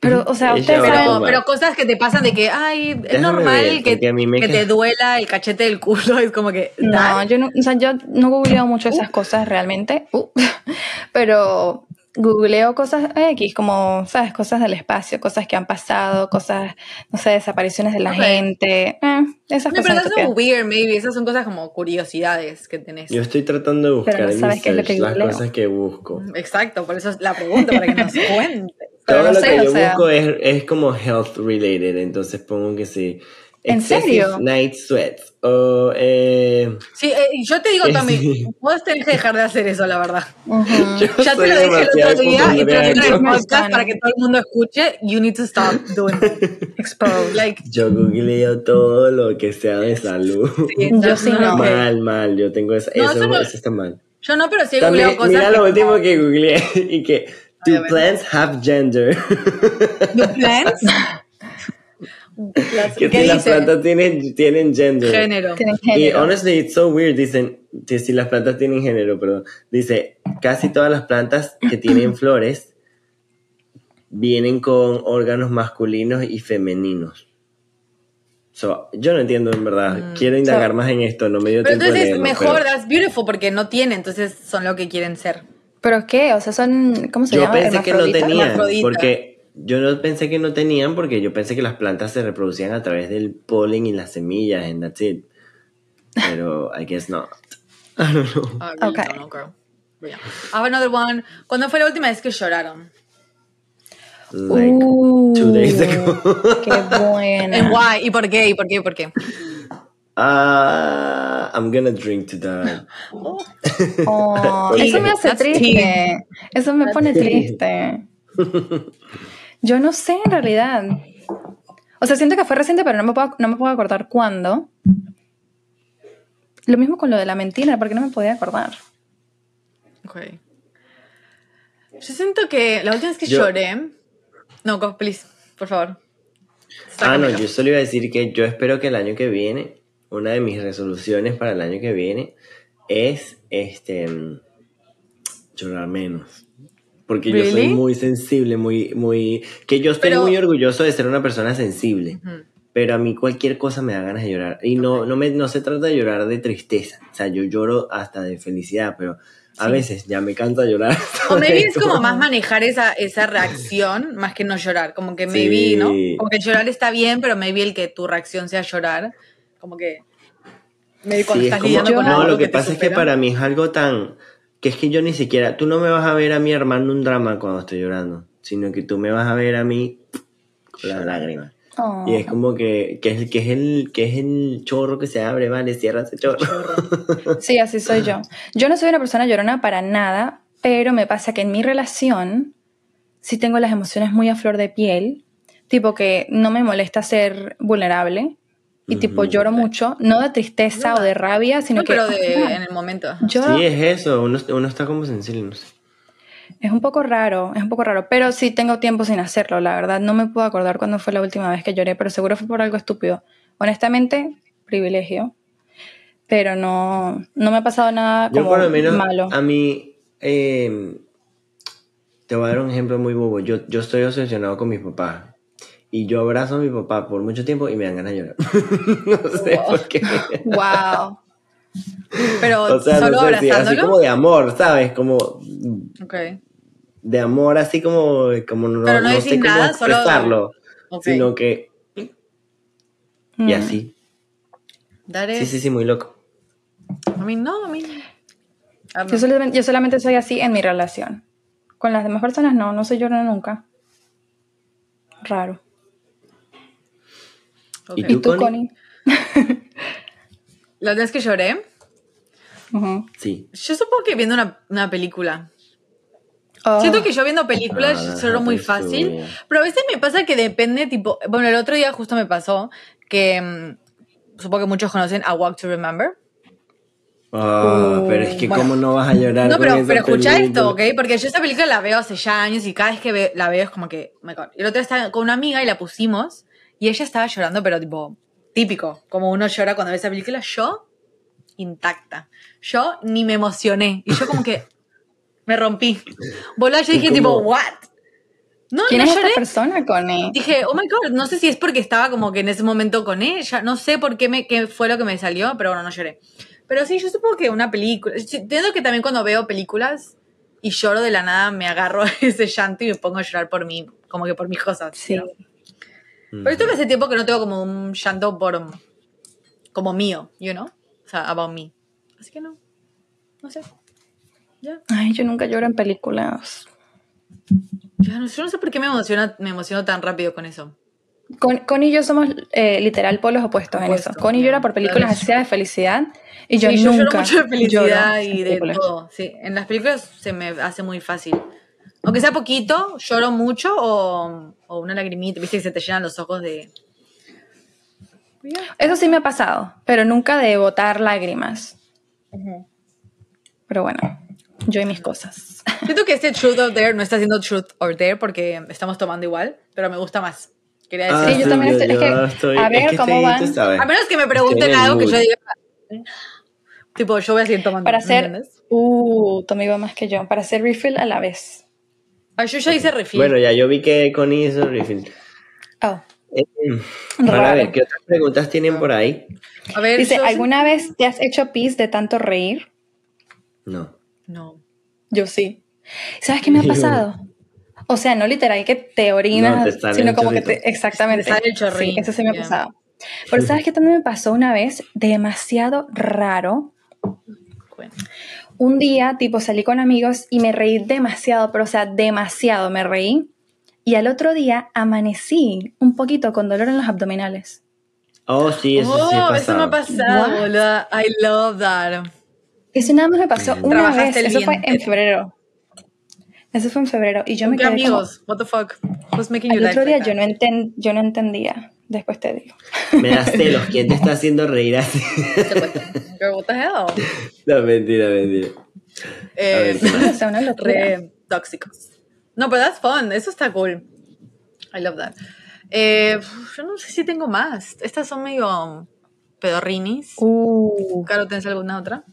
Speaker 3: Pero, o sea, ustedes
Speaker 2: Pero, pero cosas que te pasan de que, ay, es
Speaker 1: Déjame
Speaker 2: normal
Speaker 1: ver,
Speaker 2: que,
Speaker 1: porque a mí me
Speaker 2: que
Speaker 1: queda-
Speaker 2: te duela el cachete del culo. Es como que.
Speaker 3: No, yo no, o sea, yo no googleo mucho esas cosas realmente, Uh, pero googleo cosas X, como, ¿sabes? Cosas del espacio, cosas que han pasado, cosas, no sé, desapariciones de la gente, eh, esas
Speaker 2: No, pero
Speaker 3: cosas.
Speaker 2: that's
Speaker 3: estúpidas.
Speaker 2: so weird, maybe. Esas son cosas como curiosidades que tenés.
Speaker 1: Yo estoy tratando de buscar
Speaker 3: Pero no sabes qué es lo que
Speaker 1: las
Speaker 3: googleo.
Speaker 1: cosas que busco.
Speaker 2: Exacto, por eso es la pregunta, para que nos cuente.
Speaker 3: Pero
Speaker 1: Todo
Speaker 3: no
Speaker 1: lo
Speaker 3: sé,
Speaker 1: que
Speaker 3: o
Speaker 1: yo
Speaker 3: sea-
Speaker 1: busco es, es como health related, entonces pongo que sí.
Speaker 3: ¿En serio?
Speaker 1: Night sweats. O, eh,
Speaker 2: Sí, eh, yo te digo. Tommy, vos tenés que dejar de hacer eso, la verdad.
Speaker 3: Ujú.
Speaker 1: yo
Speaker 2: Ya te lo dije el otro día y te lo dije en el podcast para que todo el mundo escuche. You need to stop doing that. Like,
Speaker 1: Yo googleo todo lo que sea de salud.
Speaker 2: sí,
Speaker 3: Yo sí no.
Speaker 1: Mal, mal, yo tengo esa,
Speaker 2: No,
Speaker 1: eso,
Speaker 2: eso no-
Speaker 1: eso está mal.
Speaker 2: Yo no, pero sí he
Speaker 1: También,
Speaker 2: googleado cosas.
Speaker 1: mira
Speaker 2: que
Speaker 1: lo último
Speaker 2: como,
Speaker 1: que googleé y que Do plants have gender?
Speaker 2: ¿Do plants? Las-
Speaker 1: que
Speaker 2: ¿Qué
Speaker 1: si las plantas tienen, tienen gender.
Speaker 2: Género.
Speaker 3: Tienen
Speaker 1: Y honestly, it's so weird. Dicen que si las plantas tienen género, perdón. Dice, casi todas las plantas que tienen flores vienen con órganos masculinos y femeninos. So, yo no entiendo en verdad. Quiero indagar
Speaker 3: So-
Speaker 1: más en esto, no me dio
Speaker 2: Pero
Speaker 1: tiempo
Speaker 2: entonces
Speaker 1: leerlo,
Speaker 2: mejor,
Speaker 1: pero
Speaker 2: that's beautiful, porque no tiene, entonces son lo que quieren ser.
Speaker 3: ¿Pero qué? O sea, son, ¿cómo se
Speaker 1: Yo
Speaker 3: llama?
Speaker 1: pensé que no tenían, porque yo no pensé que no tenían, porque yo pensé que las plantas se reproducían a través del polen y las semillas, and that's it. Pero I guess not. I don't know.
Speaker 2: I really
Speaker 3: Okay.
Speaker 2: don't know, girl. But yeah. I have another one. ¿Cuándo fue la última vez que lloraron?
Speaker 1: Like
Speaker 3: Uh,
Speaker 1: two days ago.
Speaker 3: Qué buena.
Speaker 2: And why? ¿Y por qué? ¿Y por qué? ¿Y por qué?
Speaker 1: Ah, I'm gonna drink to that.
Speaker 3: Oh, eso me hace triste. Eso me pone triste. Yo no sé en realidad. O sea, siento que fue reciente, pero no me puedo, no me puedo acordar cuándo. Lo mismo con lo de la mentira, porque no me podía acordar.
Speaker 2: Ok. Yo siento que la última vez que
Speaker 1: Yo-
Speaker 2: lloré. No, go, please, por favor.
Speaker 1: Ah, no, yo solo iba a decir que yo espero que el año que viene, una de mis resoluciones para el año que viene es este mm, llorar menos. Porque yo soy muy sensible, muy, muy. Que yo estoy
Speaker 2: Pero-
Speaker 1: muy orgulloso de ser una persona sensible.
Speaker 2: Ujú.
Speaker 1: Pero a mí cualquier cosa me da ganas de llorar. Y no, no, me, no se trata de llorar de tristeza. O sea, yo lloro hasta de felicidad, pero a
Speaker 2: Sí.
Speaker 1: veces ya me cansa llorar.
Speaker 2: O maybe es
Speaker 1: Como-
Speaker 2: más manejar esa, esa reacción más que no llorar. Como que maybe,
Speaker 1: Sí.
Speaker 2: ¿no? Como que llorar está bien, pero maybe el que tu reacción sea llorar. Como que. Maybe cuando
Speaker 1: Sí, es como- no, lo que, pasa es que para mí es algo tan que es que yo ni siquiera, tú no me vas a ver a mí armando un drama cuando estoy llorando, sino que tú me vas a ver a mí con las lágrimas.
Speaker 3: Oh.
Speaker 1: Y es como que, que es, que es el que es el chorro que se abre, vale, cierra ese chorro.
Speaker 3: Sí, así soy yo. Yo no soy una persona llorona para nada, pero me pasa que en mi relación sí tengo las emociones muy a flor de piel, tipo que no me molesta ser vulnerable y tipo lloro mucho, no de tristeza o de rabia, sino
Speaker 2: No,
Speaker 3: que
Speaker 2: pero de, en el momento.
Speaker 3: yo
Speaker 1: Sí, es eso, uno, uno está como sensible, no sé.
Speaker 3: es un poco raro, es un poco raro, pero sí tengo tiempo sin hacerlo, la verdad. No me puedo acordar cuándo fue la última vez que lloré, pero seguro fue por algo estúpido. Honestamente, privilegio. Pero no, no me ha pasado nada
Speaker 1: Yo
Speaker 3: como
Speaker 1: por lo menos,
Speaker 3: malo.
Speaker 1: a mí, eh, te voy a dar un ejemplo muy bobo. Yo, yo estoy obsesionado con mis papás. Y yo abrazo a mi papá por mucho tiempo y me dan ganas de llorar. no sé por qué.
Speaker 3: Wow.
Speaker 2: Pero
Speaker 1: O sea,
Speaker 2: solo
Speaker 1: no sé, sí, así
Speaker 2: abrazándolo.
Speaker 1: como de amor, ¿sabes? Como
Speaker 2: Ok.
Speaker 1: de amor, así como, como no,
Speaker 2: Pero no
Speaker 1: sé cómo
Speaker 2: nada, solo-
Speaker 1: expresarlo.
Speaker 2: Ok.
Speaker 1: Sino que, y
Speaker 3: Mm.
Speaker 1: así.
Speaker 2: That
Speaker 1: Sí,
Speaker 2: is-
Speaker 1: sí, sí, muy loco.
Speaker 2: I mean, no, I mean. I don't
Speaker 3: Yo solamente, yo solamente soy así en mi relación. Con las demás personas no, no soy llorona nunca. Raro.
Speaker 1: ¿Y.
Speaker 3: ¿Y
Speaker 1: ¿Tú,
Speaker 3: tú,
Speaker 1: Connie?
Speaker 3: Connie?
Speaker 2: La vez que lloré.
Speaker 1: Sí.
Speaker 2: yo supongo que viendo una, una película.
Speaker 3: Oh,
Speaker 2: Siento que yo viendo películas
Speaker 1: Ah,
Speaker 2: lloro muy fácil, pero a veces me pasa que depende, tipo, bueno, el otro día justo me pasó que mm, supongo que muchos conocen A Walk to Remember.
Speaker 1: Ah, pero es que
Speaker 2: bueno.
Speaker 1: cómo no vas a llorar
Speaker 2: No,
Speaker 1: con
Speaker 2: pero,
Speaker 1: esa
Speaker 2: pero escucha esto, ¿ok? Porque yo esta película la veo hace ya años y cada vez que ve- la veo es como que. Y el otro día estaba con una amiga y la pusimos y ella estaba llorando, pero tipo, típico, como uno llora cuando ve esa película. Yo, intacta. Yo ni me emocioné. Y yo como que me rompí. Volá, yo
Speaker 1: ¿Y
Speaker 2: dije tipo? ¿what? No,
Speaker 3: ¿Quién
Speaker 2: no
Speaker 3: es
Speaker 2: lloré.
Speaker 3: esta persona, Connie?
Speaker 2: Dije, oh my god, no sé si es porque estaba como que en ese momento con ella, no sé por qué, me, qué fue lo que me salió, pero bueno, no lloré. Pero sí, yo supongo que una película, entiendo que también cuando veo películas y lloro de la nada, me agarro ese llanto y me pongo a llorar por mí, como que por mis cosas.
Speaker 3: Sí.
Speaker 2: ¿no? Pero esto que hace tiempo que no tengo como un llanto por, como mío, you know? O sea, about me. Así que no, no sé. Ya.
Speaker 3: Ay, yo nunca lloro en películas.
Speaker 2: Ya no, yo no sé por qué me emociona, me emociono tan rápido con eso.
Speaker 3: Con, Connie y yo somos eh, literal polos opuestos en
Speaker 2: Opuestos,
Speaker 3: eso. Connie
Speaker 2: ya.
Speaker 3: llora por películas así de felicidad y yo
Speaker 2: Sí, yo
Speaker 3: nunca
Speaker 2: lloro mucho de felicidad
Speaker 3: lloro
Speaker 2: y
Speaker 3: en
Speaker 2: de todo. Sí, en las películas se me hace muy fácil. Aunque sea poquito, lloro mucho o, o una lagrimita, viste que se te llenan los ojos de...
Speaker 3: Eso sí me ha pasado, pero nunca de botar lágrimas. Pero bueno, yo y mis cosas.
Speaker 2: Siento que este Truth or Dare no está haciendo Truth or Dare porque estamos tomando igual, pero me gusta más. Quería
Speaker 1: Ah,
Speaker 2: decir.
Speaker 3: Sí, yo también estoy- es que, a ver
Speaker 1: es que
Speaker 3: cómo
Speaker 1: estoy,
Speaker 3: van.
Speaker 2: A menos que me pregunten
Speaker 1: Estoy
Speaker 2: algo que yo diga... Tipo, yo voy a seguir tomando.
Speaker 3: Para
Speaker 2: ¿me
Speaker 3: hacer, uh, tu amigo más que yo, para hacer refill a la vez.
Speaker 2: Ah, yo ya hice refill.
Speaker 1: Bueno, ya yo vi que Connie hizo refill.
Speaker 3: Oh.
Speaker 1: Eh, para ver, ¿qué otras preguntas tienen por ahí?
Speaker 2: a ver,
Speaker 3: Dice, ¿alguna vez te has hecho pis de tanto reír?
Speaker 1: No.
Speaker 2: No.
Speaker 3: Yo sí. ¿Sabes qué me ha pasado? O sea, no literal que te orinas,
Speaker 1: No, te sale
Speaker 3: sino como que
Speaker 1: chorrito.
Speaker 3: te... Exactamente.
Speaker 2: Te sale el chorrín,
Speaker 3: Sí, eso sí me ha pasado. Pero ¿sabes qué también me pasó una vez? Demasiado raro.
Speaker 2: Bueno.
Speaker 3: Un día, tipo, salí con amigos y me reí demasiado, pero o sea, demasiado me reí. Y al otro día amanecí un poquito con dolor en los abdominales.
Speaker 1: Oh, sí, eso sí
Speaker 2: Oh,
Speaker 1: ha
Speaker 2: eso me ha
Speaker 1: pasado.
Speaker 2: boluda. I love that.
Speaker 3: Eso nada más me pasó una vez. Eso fue en febrero. Eso fue en febrero. Y yo
Speaker 2: ¿Con
Speaker 3: me quedé como...
Speaker 2: amigos? What the fuck? Who's making you
Speaker 3: Al otro día
Speaker 2: like
Speaker 3: yo no, enten- yo no entendía. Después te digo.
Speaker 1: Me das celos. ¿Quién te está haciendo reír así?
Speaker 2: Girl, what the hell?
Speaker 1: no, mentira, mentira.
Speaker 2: Eh,
Speaker 3: una locura.
Speaker 2: re tóxicos. No, pero that's fun. Eso está cool. I love that. Eh, yo no sé si tengo más. Estas son medio pedorrinis.
Speaker 3: Uh.
Speaker 2: Caro, ¿tienes alguna otra?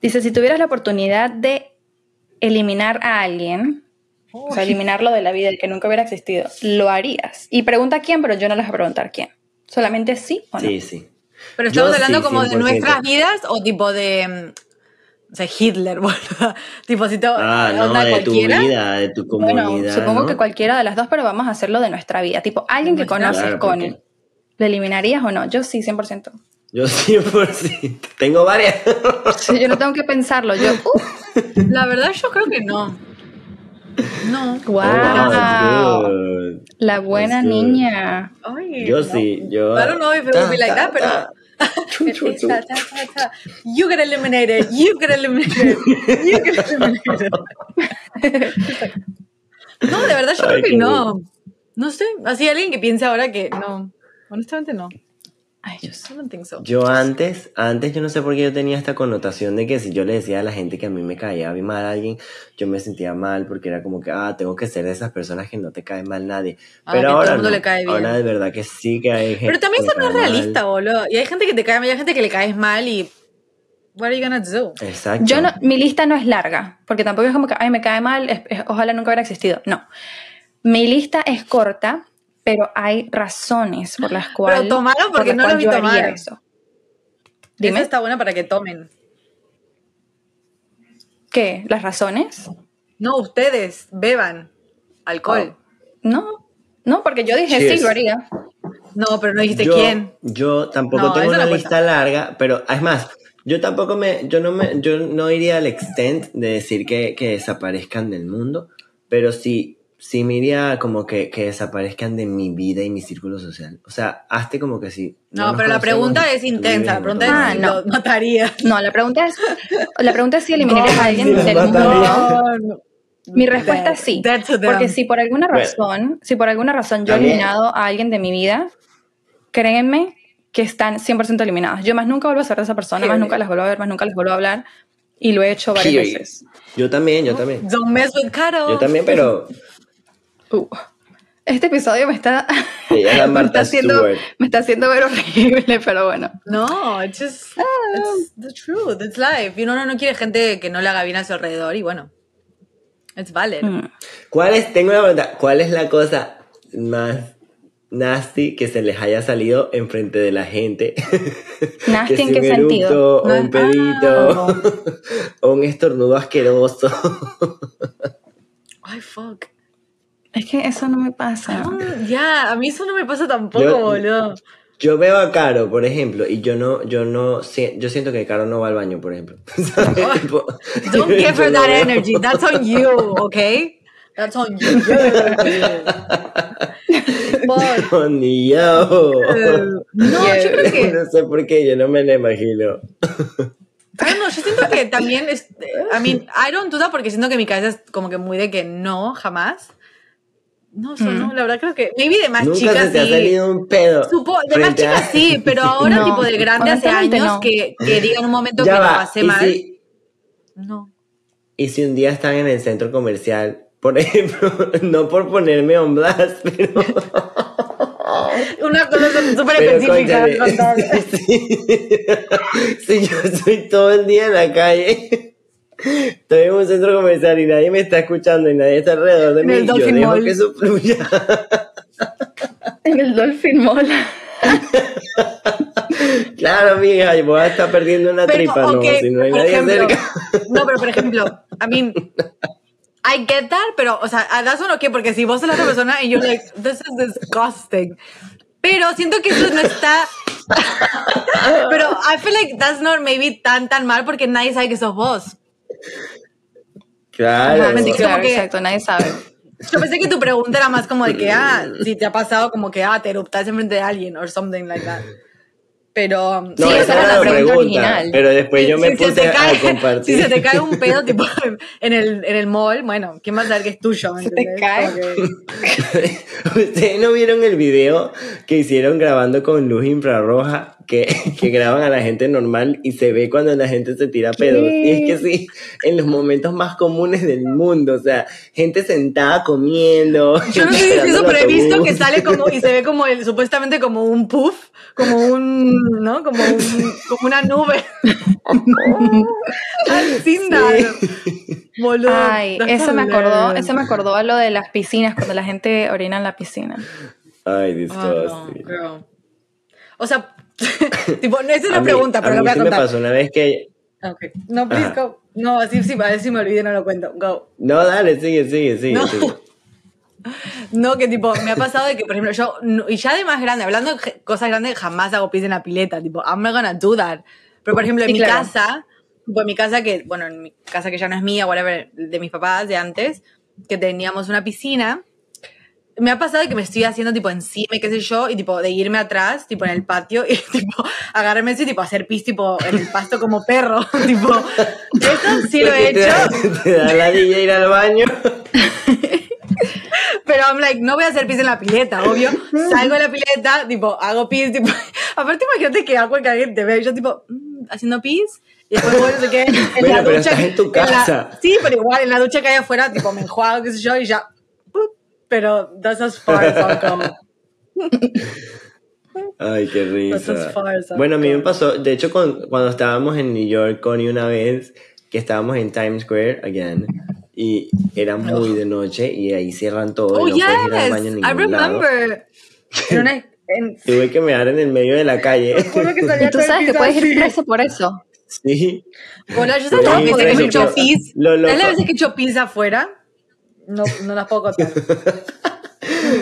Speaker 3: Dice, si tuvieras la oportunidad de eliminar a alguien, o sea, eliminarlo de la vida, el que nunca hubiera existido, ¿lo harías? Y pregunta quién, pero yo no les voy a preguntar quién. ¿Solamente sí o no?
Speaker 1: Sí, sí.
Speaker 2: Pero estamos
Speaker 1: Yo
Speaker 2: hablando
Speaker 1: sí,
Speaker 2: como de
Speaker 1: 100%.
Speaker 2: nuestras vidas o tipo de. mm, O sea, Hitler, boludo. Tipo, si te.
Speaker 1: Ah, no, de tu
Speaker 2: cualquiera.
Speaker 1: vida, de tu comunidad.
Speaker 3: Bueno, supongo
Speaker 1: ¿no?
Speaker 3: que cualquiera de las dos, pero vamos a hacerlo de nuestra vida. Tipo, alguien que conoces,
Speaker 1: Claro,
Speaker 3: Connie,
Speaker 1: porque-
Speaker 3: ¿lo eliminarías o no? Yo sí, 100%.
Speaker 1: Yo 100%. Tengo varias.
Speaker 3: Sí, yo no tengo que pensarlo. Yo, uh,
Speaker 2: La verdad, yo creo que no. No.
Speaker 3: wow,
Speaker 1: Oh,
Speaker 3: la buena niña.
Speaker 2: Ay,
Speaker 1: Yo
Speaker 2: no.
Speaker 1: sí, yo-
Speaker 2: I don't know if it would be like that, pero. You get eliminated. You get eliminated. You get eliminated. no, de verdad, yo
Speaker 1: Ay,
Speaker 2: creo que no. No sé. Así alguien que piense ahora que no. Honestamente, no.
Speaker 3: Ay, yo sé.
Speaker 2: I don't think so.
Speaker 1: Yo antes, antes yo no sé por qué yo tenía esta connotación de que si yo le decía a la gente que a mí me caía mal a alguien, yo me sentía mal porque era como que, ah, tengo que ser de esas personas que no te cae mal nadie.
Speaker 2: Ah,
Speaker 1: Pero
Speaker 2: todo
Speaker 1: ahora
Speaker 2: el mundo
Speaker 1: no.
Speaker 2: le cae bien.
Speaker 1: Ahora de verdad que sí que hay gente
Speaker 2: Pero también eso no es realista, boludo. Y hay gente que te cae mal, y hay gente que le caes mal y. What are you gonna do?
Speaker 1: Exacto.
Speaker 3: Yo no, mi lista no es larga, porque tampoco es como que, ay, me cae mal, es- es- ojalá nunca hubiera existido. No. Mi lista es corta, pero hay razones por las cuales.
Speaker 2: tomaron porque
Speaker 3: por
Speaker 2: no lo vi
Speaker 3: yo haría
Speaker 2: tomar.
Speaker 3: eso.
Speaker 2: Dime. Está buena para que tomen.
Speaker 3: ¿Qué? ¿Las razones?
Speaker 2: No, ustedes beban alcohol.
Speaker 3: No. No, porque yo dije
Speaker 1: Cheers.
Speaker 3: sí, lo haría.
Speaker 2: No, pero no dijiste
Speaker 1: yo,
Speaker 2: quién.
Speaker 1: Yo tampoco
Speaker 2: No,
Speaker 1: tengo
Speaker 2: no
Speaker 1: una
Speaker 2: cuenta.
Speaker 1: lista larga, pero es más, yo tampoco me, yo no me, yo no iría al extent de decir que, que desaparezcan del mundo, pero sí, sí me iría como que, que desaparezcan de mi vida y mi círculo social. O sea, hazte como que sí.
Speaker 2: No,
Speaker 1: nos
Speaker 2: pero la pregunta es intensa. La pregunta
Speaker 3: Ah,
Speaker 2: es si
Speaker 3: no.
Speaker 2: lo matarías.
Speaker 3: No, la pregunta es, la pregunta es si eliminarías a alguien del mundo.
Speaker 2: no.
Speaker 3: Mi respuesta
Speaker 2: That-
Speaker 3: es sí. Porque si por alguna razón, si por alguna razón yo he eliminado a alguien de mi vida, créanme que están 100% eliminadas. Yo más nunca vuelvo a ser de esa persona, más nunca las vuelvo a ver, más nunca les vuelvo a hablar. Y lo he hecho varias
Speaker 1: Period.
Speaker 3: veces.
Speaker 1: Yo también, yo también.
Speaker 2: Don't mess with Caro.
Speaker 1: Yo también, pero
Speaker 3: Uh, Este episodio me está,
Speaker 1: es la
Speaker 3: me, está haciendo, me está haciendo ver horrible, pero bueno.
Speaker 2: No, it's just it's the truth, it's life. Y uno no, no quiere gente que no le haga bien a su alrededor y bueno, it's valid.
Speaker 3: Mm.
Speaker 1: ¿Cuál es, tengo una pregunta, ¿cuál es la cosa más nasty que se les haya salido enfrente de la gente?
Speaker 3: ¿Nasty
Speaker 1: Que
Speaker 3: en qué
Speaker 1: un
Speaker 3: sentido?
Speaker 1: eructo, o
Speaker 2: Ah.
Speaker 1: un pedito, o un estornudo asqueroso.
Speaker 2: Ay, fuck.
Speaker 3: Es que eso no me pasa.
Speaker 2: Ah, Ya, a mí eso no me pasa tampoco,
Speaker 1: Yo-
Speaker 2: boludo.
Speaker 1: Yo veo a Caro, por ejemplo, y yo no, yo no, yo siento que Caro no va al baño, por ejemplo. Tipo,
Speaker 2: Don't give her
Speaker 1: no
Speaker 2: that energy. That's on you, okay? That's on you. But,
Speaker 1: No, ni yo.
Speaker 2: eh, no, yo creo que
Speaker 1: No sé por qué, yo no me lo imagino.
Speaker 2: Know, yo siento que también es, I mean, I don't do that porque siento que mi cabeza es como que muy de que no, jamás. No, eso no, la verdad creo que, maybe de más
Speaker 1: Nunca
Speaker 2: chicas
Speaker 1: se te ha
Speaker 2: sí.
Speaker 1: salido un pedo.
Speaker 2: Supo- de más
Speaker 1: frente a-
Speaker 2: chicas sí, pero ahora
Speaker 3: No,
Speaker 2: tipo de grande hace años
Speaker 3: no.
Speaker 2: que, que digan un momento
Speaker 1: Ya
Speaker 2: que lo
Speaker 1: va,
Speaker 2: pasé
Speaker 1: y
Speaker 2: mal.
Speaker 1: si-
Speaker 2: No.
Speaker 1: Y si un día están en el centro comercial, por ejemplo, no por ponerme on blast, pero,
Speaker 2: Una cosa súper específica. todo.
Speaker 1: si, si yo estoy todo el día en la calle, estoy en un centro comercial y nadie me está escuchando y nadie está alrededor de
Speaker 2: En
Speaker 1: mí,
Speaker 2: el
Speaker 1: yo
Speaker 2: Dolphin
Speaker 1: dejo
Speaker 2: Mall.
Speaker 1: que eso fluya.
Speaker 3: En el Dolphin Mall.
Speaker 1: claro, yo voy a estar perdiendo una
Speaker 2: Pero,
Speaker 1: tripa, no,
Speaker 2: ok,
Speaker 1: si no hay nadie
Speaker 2: ejemplo,
Speaker 1: cerca.
Speaker 2: No, pero por ejemplo, I mean, I get that, pero, o sea, that's one okay, porque si vos sos la otra persona y you're like, this is disgusting. Pero siento que eso no está. pero I feel like that's not maybe tan, tan mal porque nadie sabe que sos vos.
Speaker 1: Claro.
Speaker 2: Ajá, mentira.
Speaker 3: Claro,
Speaker 2: como que-
Speaker 3: exacto, nadie sabe.
Speaker 2: Yo pensé que tu pregunta era más como de que, ah, si te ha pasado como que, ah, te eruptas enfrente de alguien or something like that. Pero,
Speaker 1: No,
Speaker 3: Sí,
Speaker 1: esa era
Speaker 3: era
Speaker 1: la pregunta,
Speaker 3: pregunta original.
Speaker 1: pero después yo
Speaker 2: si-
Speaker 1: me
Speaker 2: si se
Speaker 1: puse a
Speaker 2: cae-
Speaker 1: compartir.
Speaker 2: Si se te cae un pedo tipo en el, en el mall, bueno, ¿quién va a saber que es tuyo? ¿me
Speaker 3: Se te
Speaker 2: entendés?
Speaker 3: cae.
Speaker 2: Como que-
Speaker 1: ¿Ustedes no vieron el video que hicieron grabando con luz infrarroja? Que, que graban a la gente normal y se ve cuando la gente se tira pedos. Y es que sí, en los momentos más comunes del mundo, o sea, gente sentada comiendo.
Speaker 2: Yo no sé si eso,
Speaker 1: el
Speaker 2: pero he visto
Speaker 1: autobús.
Speaker 2: que sale como y se ve como el, supuestamente como un puff, como un, ¿no? Como un, como una nube. Sin nada. Boludo.
Speaker 3: Ay, eso me acordó, eso me acordó a lo de las piscinas, cuando la gente orina en la piscina.
Speaker 1: Ay,
Speaker 2: Ah, no,
Speaker 1: disgusting.
Speaker 2: girl. O sea, tipo, no esa es
Speaker 1: A
Speaker 2: una
Speaker 1: mí-
Speaker 2: pregunta, pero
Speaker 1: a
Speaker 2: lo
Speaker 1: mí
Speaker 2: voy a
Speaker 1: sí me
Speaker 2: contar.
Speaker 1: pasó una vez que...
Speaker 2: Okay. No, please
Speaker 1: Ajá.
Speaker 2: go. No, así sí, a ver si me olvidé, no lo cuento. Go.
Speaker 1: No, dale, sigue, sigue, sigue.
Speaker 2: No.
Speaker 1: sigue.
Speaker 2: No, que tipo, me ha pasado de que, por ejemplo, yo, no- y ya de más grande, hablando de cosas grandes, jamás hago pis en la pileta, tipo, I'm not gonna do that. Pero, por ejemplo, en
Speaker 3: Sí,
Speaker 2: mi
Speaker 3: claro.
Speaker 2: casa, tipo, en mi casa que, bueno, en mi casa que ya no es mía, whatever, de mis papás de antes, que teníamos una piscina, me ha pasado que me estoy haciendo tipo encima, y qué sé yo, y tipo de irme atrás, tipo en el patio, y tipo agarrarme y tipo hacer pis tipo en el pasto como perro, tipo, eso sí lo he
Speaker 1: Porque te
Speaker 2: hecho.
Speaker 1: da- Te da la ir al baño.
Speaker 2: Pero I'm like, no voy a hacer pis en la pileta, obvio. Salgo de la pileta, tipo, hago pis, tipo. Aparte, imagínate que agua que alguien te ve, y yo, tipo, mm, haciendo pis. Y después, bueno, no sé qué. En
Speaker 1: Bueno,
Speaker 2: la
Speaker 1: pero
Speaker 2: ducha.
Speaker 1: estás en tu
Speaker 2: la-
Speaker 1: casa.
Speaker 2: sí, pero igual, en la ducha que hay afuera, tipo, me enjuago, qué sé yo, y ya. Pero that's as far as I'll go.
Speaker 1: Ay, qué
Speaker 2: That's as
Speaker 1: risa.
Speaker 2: far as I'll
Speaker 1: Bueno, a mí me pasó, de hecho, con- cuando estábamos en New York, Connie, una vez, que estábamos en Times Square, again, y era muy de noche, y ahí cierran todo,
Speaker 2: Oh,
Speaker 1: y no puedes ir al baño en
Speaker 2: yes, I
Speaker 1: lado.
Speaker 2: remember. En en,
Speaker 1: Tuve que mear en el medio de la calle.
Speaker 2: que
Speaker 3: tú sabes que puedes ir preso por eso.
Speaker 1: Sí.
Speaker 2: Bueno, yo
Speaker 1: sí,
Speaker 2: veces que me he hecho pis. ¿Sabes las veces que he hecho pis afuera? No, no las puedo contar.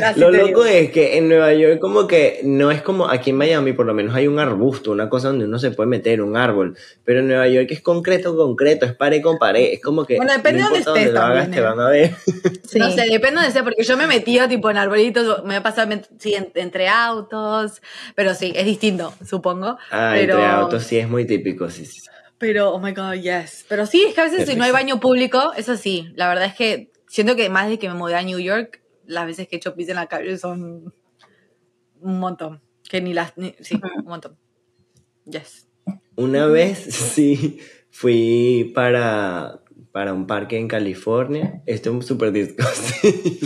Speaker 2: Así
Speaker 1: Lo loco
Speaker 2: digo.
Speaker 1: es que en Nueva York como que no es como aquí en Miami por lo menos hay un arbusto, una cosa donde uno se puede meter, un árbol, pero en Nueva York es concreto, concreto, es pared con pared, es como que
Speaker 2: Bueno, depende
Speaker 1: no
Speaker 2: de
Speaker 1: importa
Speaker 2: dónde estés
Speaker 1: lo hagas
Speaker 2: también,
Speaker 1: te
Speaker 2: ¿eh?
Speaker 1: van a ver.
Speaker 3: Sí.
Speaker 2: No sé, depende de ser, porque yo me he metido tipo en arbolitos, me ha pasado sí, en- entre autos, pero sí, es distinto, supongo.
Speaker 1: Ah,
Speaker 2: pero,
Speaker 1: entre autos sí es muy típico, sí, sí.
Speaker 2: Pero, oh my god, yes. Pero sí, es que a veces si no hay baño público, eso sí, la verdad es que siento que más de que me mudé a New York, las veces que he hecho pis en la calle son un montón. Que ni las... ni- sí, un montón. Yes.
Speaker 1: Una vez sí fui para, para un parque en California. Esto es súper disco. sí.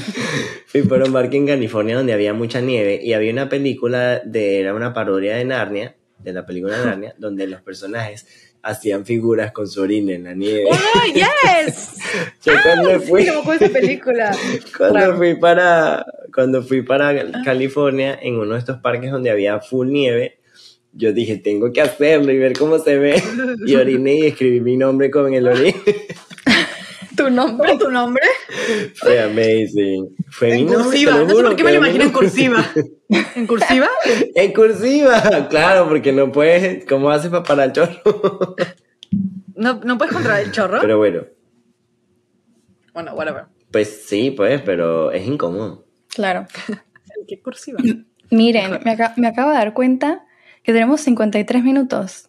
Speaker 1: fui para un parque en California donde había mucha nieve y había una película de era una parodia de Narnia, de la película de Narnia, donde los personajes hacían figuras con su orina en la nieve.
Speaker 2: ¡Oh, yes!
Speaker 1: Yo cuando fui,
Speaker 2: como con esa película.
Speaker 1: cuando
Speaker 2: Claro.
Speaker 1: fui para cuando fui para California en uno de estos parques donde había full nieve yo dije tengo que hacerlo y ver cómo se ve y oriné y escribí mi nombre con el orín
Speaker 3: Tu nombre.
Speaker 2: ¿Cuál es tu nombre?
Speaker 1: fue amazing fue
Speaker 2: En cursiva. No sé por qué me lo imagino en cursiva. ¿En cursiva?
Speaker 1: en cursiva claro porque no puedes cómo haces para parar el chorro
Speaker 2: ¿No, ¿No puedes controlar el chorro?
Speaker 1: pero bueno
Speaker 2: Bueno, whatever.
Speaker 1: pues sí pues pero es incómodo
Speaker 3: Claro.
Speaker 2: ¿Qué cursiva?
Speaker 3: Miren, me, aca- me acabo de dar cuenta que tenemos 53 minutos.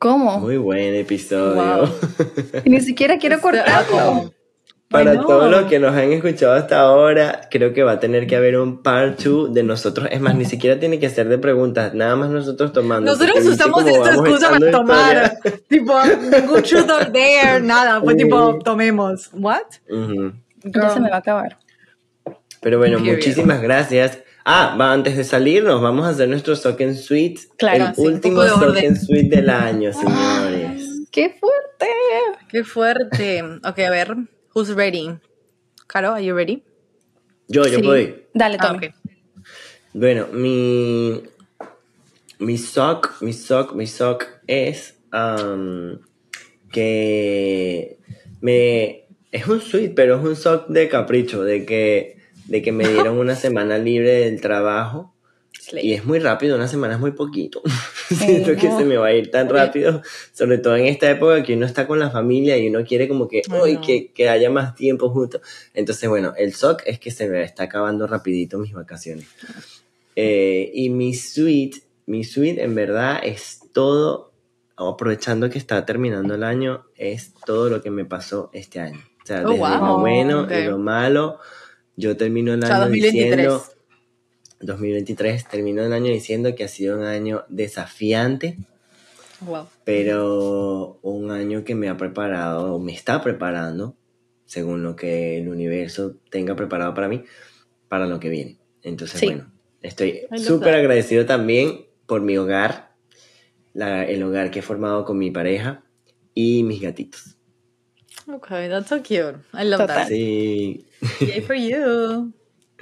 Speaker 3: ¿Cómo?
Speaker 1: muy buen episodio
Speaker 2: Wow.
Speaker 3: Ni siquiera quiero cortarlo.
Speaker 1: Para todos los que nos han escuchado hasta ahora, creo que va a tener que haber un part 2 de nosotros. Es más, ni siquiera tiene que ser de preguntas, nada más nosotros tomando.
Speaker 2: Nosotros usamos esta excusa para tomar.
Speaker 1: historia.
Speaker 2: tipo, ningún truth or dare, nada. Fue tipo, tomemos. ¿What?
Speaker 3: Ya se me va a acabar.
Speaker 1: Pero bueno,
Speaker 2: Period.
Speaker 1: muchísimas gracias. Ah, va, antes de salirnos, vamos a hacer nuestro Sock and Sweet.
Speaker 3: Claro,
Speaker 1: el
Speaker 2: sí,
Speaker 1: último Sock and Sweet del año, señores.
Speaker 3: ¡Qué fuerte!
Speaker 2: Qué fuerte. Ok, a ver. Who's ready? Caro, are you ready?
Speaker 1: Yo, yo
Speaker 3: Sí.
Speaker 1: voy.
Speaker 3: Dale,
Speaker 2: Ah,
Speaker 3: Tommy.
Speaker 2: ok.
Speaker 1: Bueno, mi. Mi sock, mi sock, mi sock es. am, que. Me. Es un sweet, pero es un sock de capricho, de que. De que me dieron una semana libre del trabajo. Y es muy rápido, una semana es muy poquito. Siento que
Speaker 3: no.
Speaker 1: se me va a ir tan
Speaker 2: Sí.
Speaker 1: rápido, sobre todo en esta época que uno está con la familia y uno quiere como que, "Uy,
Speaker 2: no.
Speaker 1: que, que haya más tiempo juntos. Entonces, bueno, el SOC es que se me está acabando rapidito mis vacaciones. Eh, y mi suite, mi suite en verdad es todo, aprovechando que está terminando el año, es todo lo que me pasó este año. O sea,
Speaker 2: Oh,
Speaker 1: desde lo bueno
Speaker 2: Ok.
Speaker 1: y lo malo, yo termino el
Speaker 2: O sea,
Speaker 1: año
Speaker 2: 2023.
Speaker 1: diciendo... 2023 terminó el año diciendo que ha sido un año desafiante,
Speaker 2: Wow.
Speaker 1: pero un año que me ha preparado, o me está preparando, según lo que el universo tenga preparado para mí, para lo que viene. Entonces,
Speaker 3: Sí.
Speaker 1: bueno, estoy súper agradecido también por mi hogar, la- el hogar que he formado con mi pareja y mis gatitos.
Speaker 2: Okay, that's so cute. I love
Speaker 3: Total.
Speaker 2: that.
Speaker 1: Sí,
Speaker 2: Yay for you.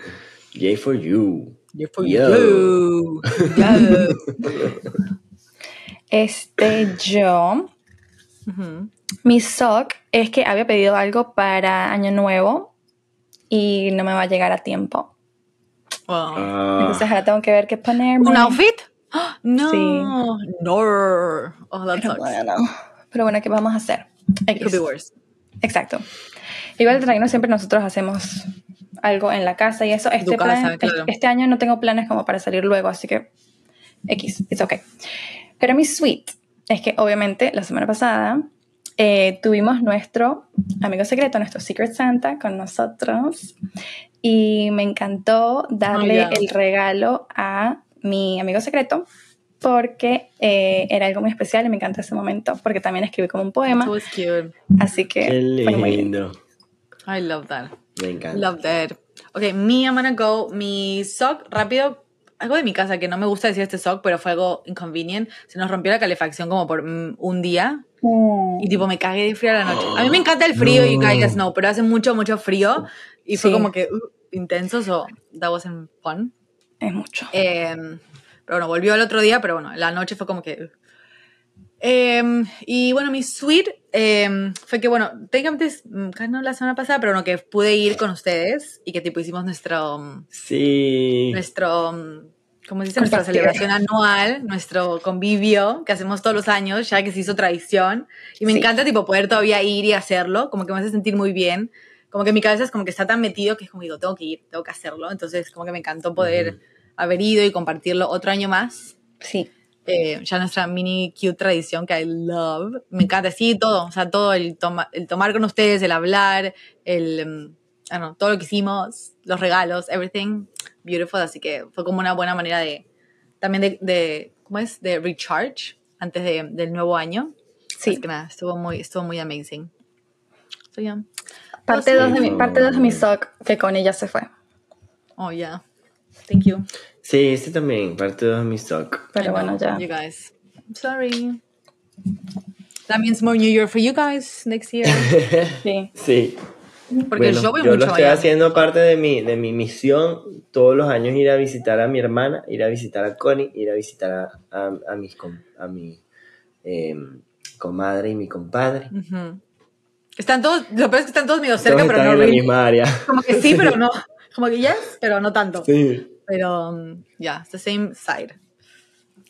Speaker 1: yay for you.
Speaker 2: Yay for
Speaker 1: Yo.
Speaker 2: you. Yeah.
Speaker 3: Este, yo.
Speaker 2: Ujú.
Speaker 3: Mi sock es que había pedido algo para Año Nuevo y no me va a llegar a tiempo.
Speaker 2: Wow.
Speaker 1: Ah,
Speaker 3: Entonces ahora tengo que ver qué ponerme.
Speaker 2: ¿Un outfit? ¡Ah! No.
Speaker 3: Sí.
Speaker 2: No. Oh, that
Speaker 3: Pero
Speaker 2: sucks.
Speaker 3: bueno, Pero bueno, ¿qué vamos a hacer?
Speaker 2: It could be worse.
Speaker 3: Exacto. Igual no siempre nosotros hacemos algo en la casa y eso. Este,
Speaker 2: casa,
Speaker 3: plan- este año no tengo planes como para salir luego, así que X, it's okay. Pero mi suite es que obviamente la semana pasada eh, tuvimos nuestro amigo secreto, nuestro Secret Santa con nosotros y me encantó darle
Speaker 2: Oh, yeah.
Speaker 3: el regalo a mi amigo secreto porque eh, era algo muy especial y me encantó ese momento porque también escribí como un poema,
Speaker 2: So it's cute.
Speaker 3: así que
Speaker 1: qué
Speaker 3: fue muy lindo.
Speaker 1: lindo.
Speaker 2: I love that.
Speaker 1: Me encanta.
Speaker 2: Love that. Okay, me, I'm gonna go. Mi sock, rápido. Algo de mi casa que no me gusta decir este sock, pero fue algo inconvenient. Se nos rompió la calefacción como por mm, un día.
Speaker 3: Mm.
Speaker 2: Y tipo, me cagué de frío a la noche. A mí me encanta el frío y
Speaker 1: No.
Speaker 2: caiga snow, pero hace mucho, mucho frío. Y fue
Speaker 3: Sí.
Speaker 2: como que uh, intenso, so that wasn't fun.
Speaker 3: Es mucho.
Speaker 2: Eh, pero bueno, volvió el otro día, pero bueno, la noche fue como que... uh. Eh, y bueno, mi suite eh, fue que, bueno, técnicamente es, mm, no la semana pasada, pero bueno, que pude ir con ustedes y que tipo hicimos nuestro, mm,
Speaker 1: Sí.
Speaker 2: nuestro, mm, ¿cómo se dice? Nuestra celebración anual, nuestro convivio que hacemos todos los años, ya que se hizo tradición. Y me
Speaker 3: Sí.
Speaker 2: encanta tipo poder todavía ir y hacerlo, como que me hace sentir muy bien. Como que mi cabeza es como que está tan metido que es como digo, tengo que ir, tengo que hacerlo. Entonces como que me encantó poder
Speaker 1: Ujú.
Speaker 2: Haber ido y compartirlo otro año más.
Speaker 3: Sí.
Speaker 2: Eh, ya nuestra mini cute tradición que I love. Me encanta, sí, todo. O sea, todo el, toma- el tomar con ustedes, el hablar, el, don't know, todo lo que hicimos, los regalos, everything beautiful. Así que fue como una buena manera de, también de, de, ¿cómo es? De recharge antes de, del nuevo año.
Speaker 3: Sí.
Speaker 2: Así que nada, estuvo muy, estuvo muy amazing. So, yeah.
Speaker 3: Parte
Speaker 2: Sí.
Speaker 3: 2 de mi, parte dos de mi sock que con ella se fue.
Speaker 2: Oh, yeah. Thank you.
Speaker 1: Sí, este también, parte de mi stock.
Speaker 3: Pero bueno, ya.
Speaker 2: You guys. I'm sorry. That means more New Year for you guys next year.
Speaker 3: Sí.
Speaker 1: Sí.
Speaker 2: Porque
Speaker 1: Bueno,
Speaker 2: yo voy
Speaker 1: yo
Speaker 2: mucho
Speaker 1: lo estoy
Speaker 2: allá.
Speaker 1: haciendo parte de mi, de mi misión todos los años ir a visitar a mi hermana, ir a visitar a Connie, ir a visitar a, a, a mis com- a mi eh, comadre y mi compadre.
Speaker 2: Ujú. Están todos, lo peor es que están todos medio cerca,
Speaker 1: Todos
Speaker 2: pero
Speaker 1: están
Speaker 2: no
Speaker 1: en la misma área.
Speaker 2: Como que sí, pero no. Como que yes, pero no tanto.
Speaker 1: Sí.
Speaker 2: Pero, um, yeah, it's the same side.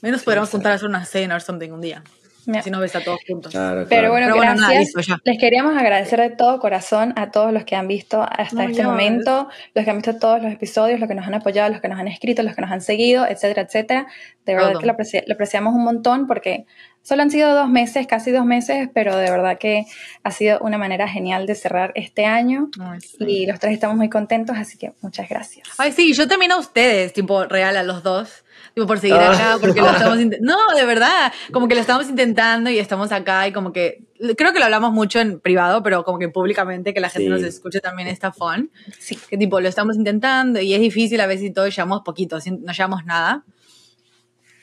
Speaker 2: Menos podríamos juntar a hacer una cena o something un día.
Speaker 3: Mira.
Speaker 2: Si no ves a todos juntos.
Speaker 1: Claro,
Speaker 3: Pero
Speaker 1: claro.
Speaker 3: bueno,
Speaker 2: Pero bueno, nada,
Speaker 3: gracias. Les queríamos agradecer de todo corazón a todos los que han visto hasta
Speaker 2: No,
Speaker 3: este momento, los que han visto todos los episodios, los que nos han apoyado, los que nos han escrito, los que nos han seguido, etcétera, etcétera. De verdad
Speaker 2: Todo.
Speaker 3: que lo, apreci- lo apreciamos un montón porque solo han sido dos meses, casi dos meses, pero de verdad que ha sido una manera genial de cerrar este año
Speaker 2: Ay, sí.
Speaker 3: y los tres estamos muy contentos, así que muchas gracias.
Speaker 2: Ay, sí, yo también a ustedes, tipo, real a los dos. Tipo, por seguir
Speaker 1: Ah.
Speaker 2: acá, porque lo estamos intentando. No, de verdad, como que lo estamos intentando y estamos acá y como que. Creo que lo hablamos mucho en privado, pero como que públicamente, que la gente
Speaker 1: Sí.
Speaker 2: nos escuche también está fun.
Speaker 3: Sí.
Speaker 2: Que tipo, lo estamos intentando y es difícil a veces y todos llevamos poquito, no llevamos nada.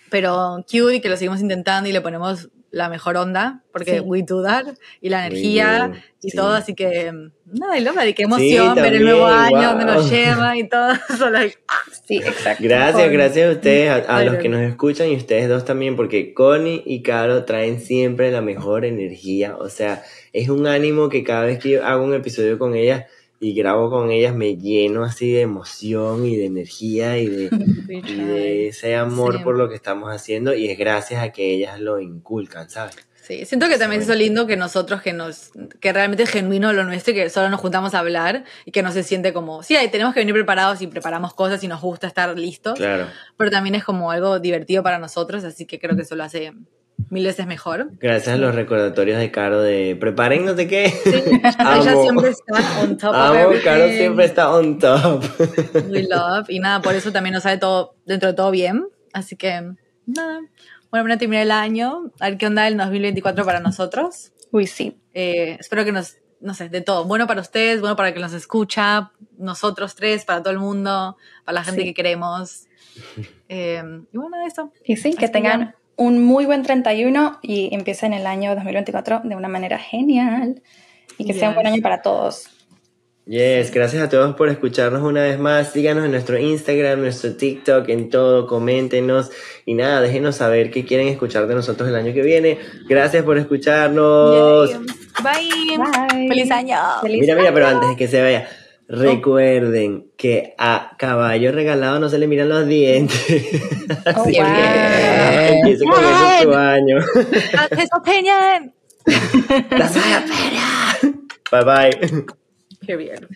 Speaker 2: Pero cute y que lo seguimos intentando y le ponemos la mejor onda, porque
Speaker 3: Sí.
Speaker 2: we do that, y la energía y
Speaker 1: sí.
Speaker 2: todo, así que, nada, y love it, qué emoción ver el nuevo año,
Speaker 1: wow.
Speaker 2: donde nos lleva y todo, so like,
Speaker 3: Sí, exacto.
Speaker 1: Gracias, gracias a ustedes, a, a los que nos escuchan y ustedes dos también, porque Connie y Caro traen siempre la mejor energía. O sea, es un ánimo que cada vez que yo hago un episodio con ellas y grabo con ellas me lleno así de emoción y de energía y de, y ese amor
Speaker 2: Sí.
Speaker 1: por lo que estamos haciendo y es gracias a que ellas lo inculcan, ¿sabes?
Speaker 2: Sí, siento que también es eso lindo que nosotros, que nos, que realmente es genuino lo nuestro y que solo nos juntamos a hablar y que no se siente como, sí, ahí tenemos que venir preparados y preparamos cosas y nos gusta estar listos,
Speaker 1: Claro.
Speaker 2: pero también es como algo divertido para nosotros, así que creo que eso lo hace mil veces mejor.
Speaker 1: Gracias a los recordatorios de Caro de preparen no sé qué.
Speaker 2: Ella
Speaker 1: Amo.
Speaker 2: siempre está on top of
Speaker 1: Amo,
Speaker 2: everything.
Speaker 1: Caro siempre está on top.
Speaker 2: We love. Y nada, por eso también nos sale todo, dentro de todo bien. Así que, nada. Bueno, a terminar el año. A ver qué onda el 2024 para nosotros.
Speaker 3: Uy, sí.
Speaker 2: Eh, espero que nos, no sé, de todo. Bueno para ustedes, bueno para el que nos escucha, nosotros tres, para todo el mundo, para la gente
Speaker 3: Sí.
Speaker 2: que queremos. Eh, y bueno, eso.
Speaker 3: Y sí, que
Speaker 2: Así
Speaker 3: tengan un muy buen 31 y empiecen el año 2024 de una manera genial y que sea un buen
Speaker 2: Yes.
Speaker 3: año para todos.
Speaker 1: Yes, gracias a todos por escucharnos una vez más. Síganos en nuestro Instagram, nuestro TikTok, en todo, coméntenos y nada, déjenos saber qué quieren escuchar de nosotros el año que viene. Gracias por escucharnos.
Speaker 2: Bye.
Speaker 3: Bye.
Speaker 2: Feliz año.
Speaker 3: Feliz
Speaker 1: Mira, mira, pero
Speaker 3: año.
Speaker 1: antes de que se vaya, recuerden que a caballo regalado no se le miran los dientes.
Speaker 3: Oh,
Speaker 1: Así
Speaker 3: wow.
Speaker 1: que empiece con eso tu año.
Speaker 2: That's his opinion.
Speaker 1: That's my opinion. Bye bye.
Speaker 2: Period.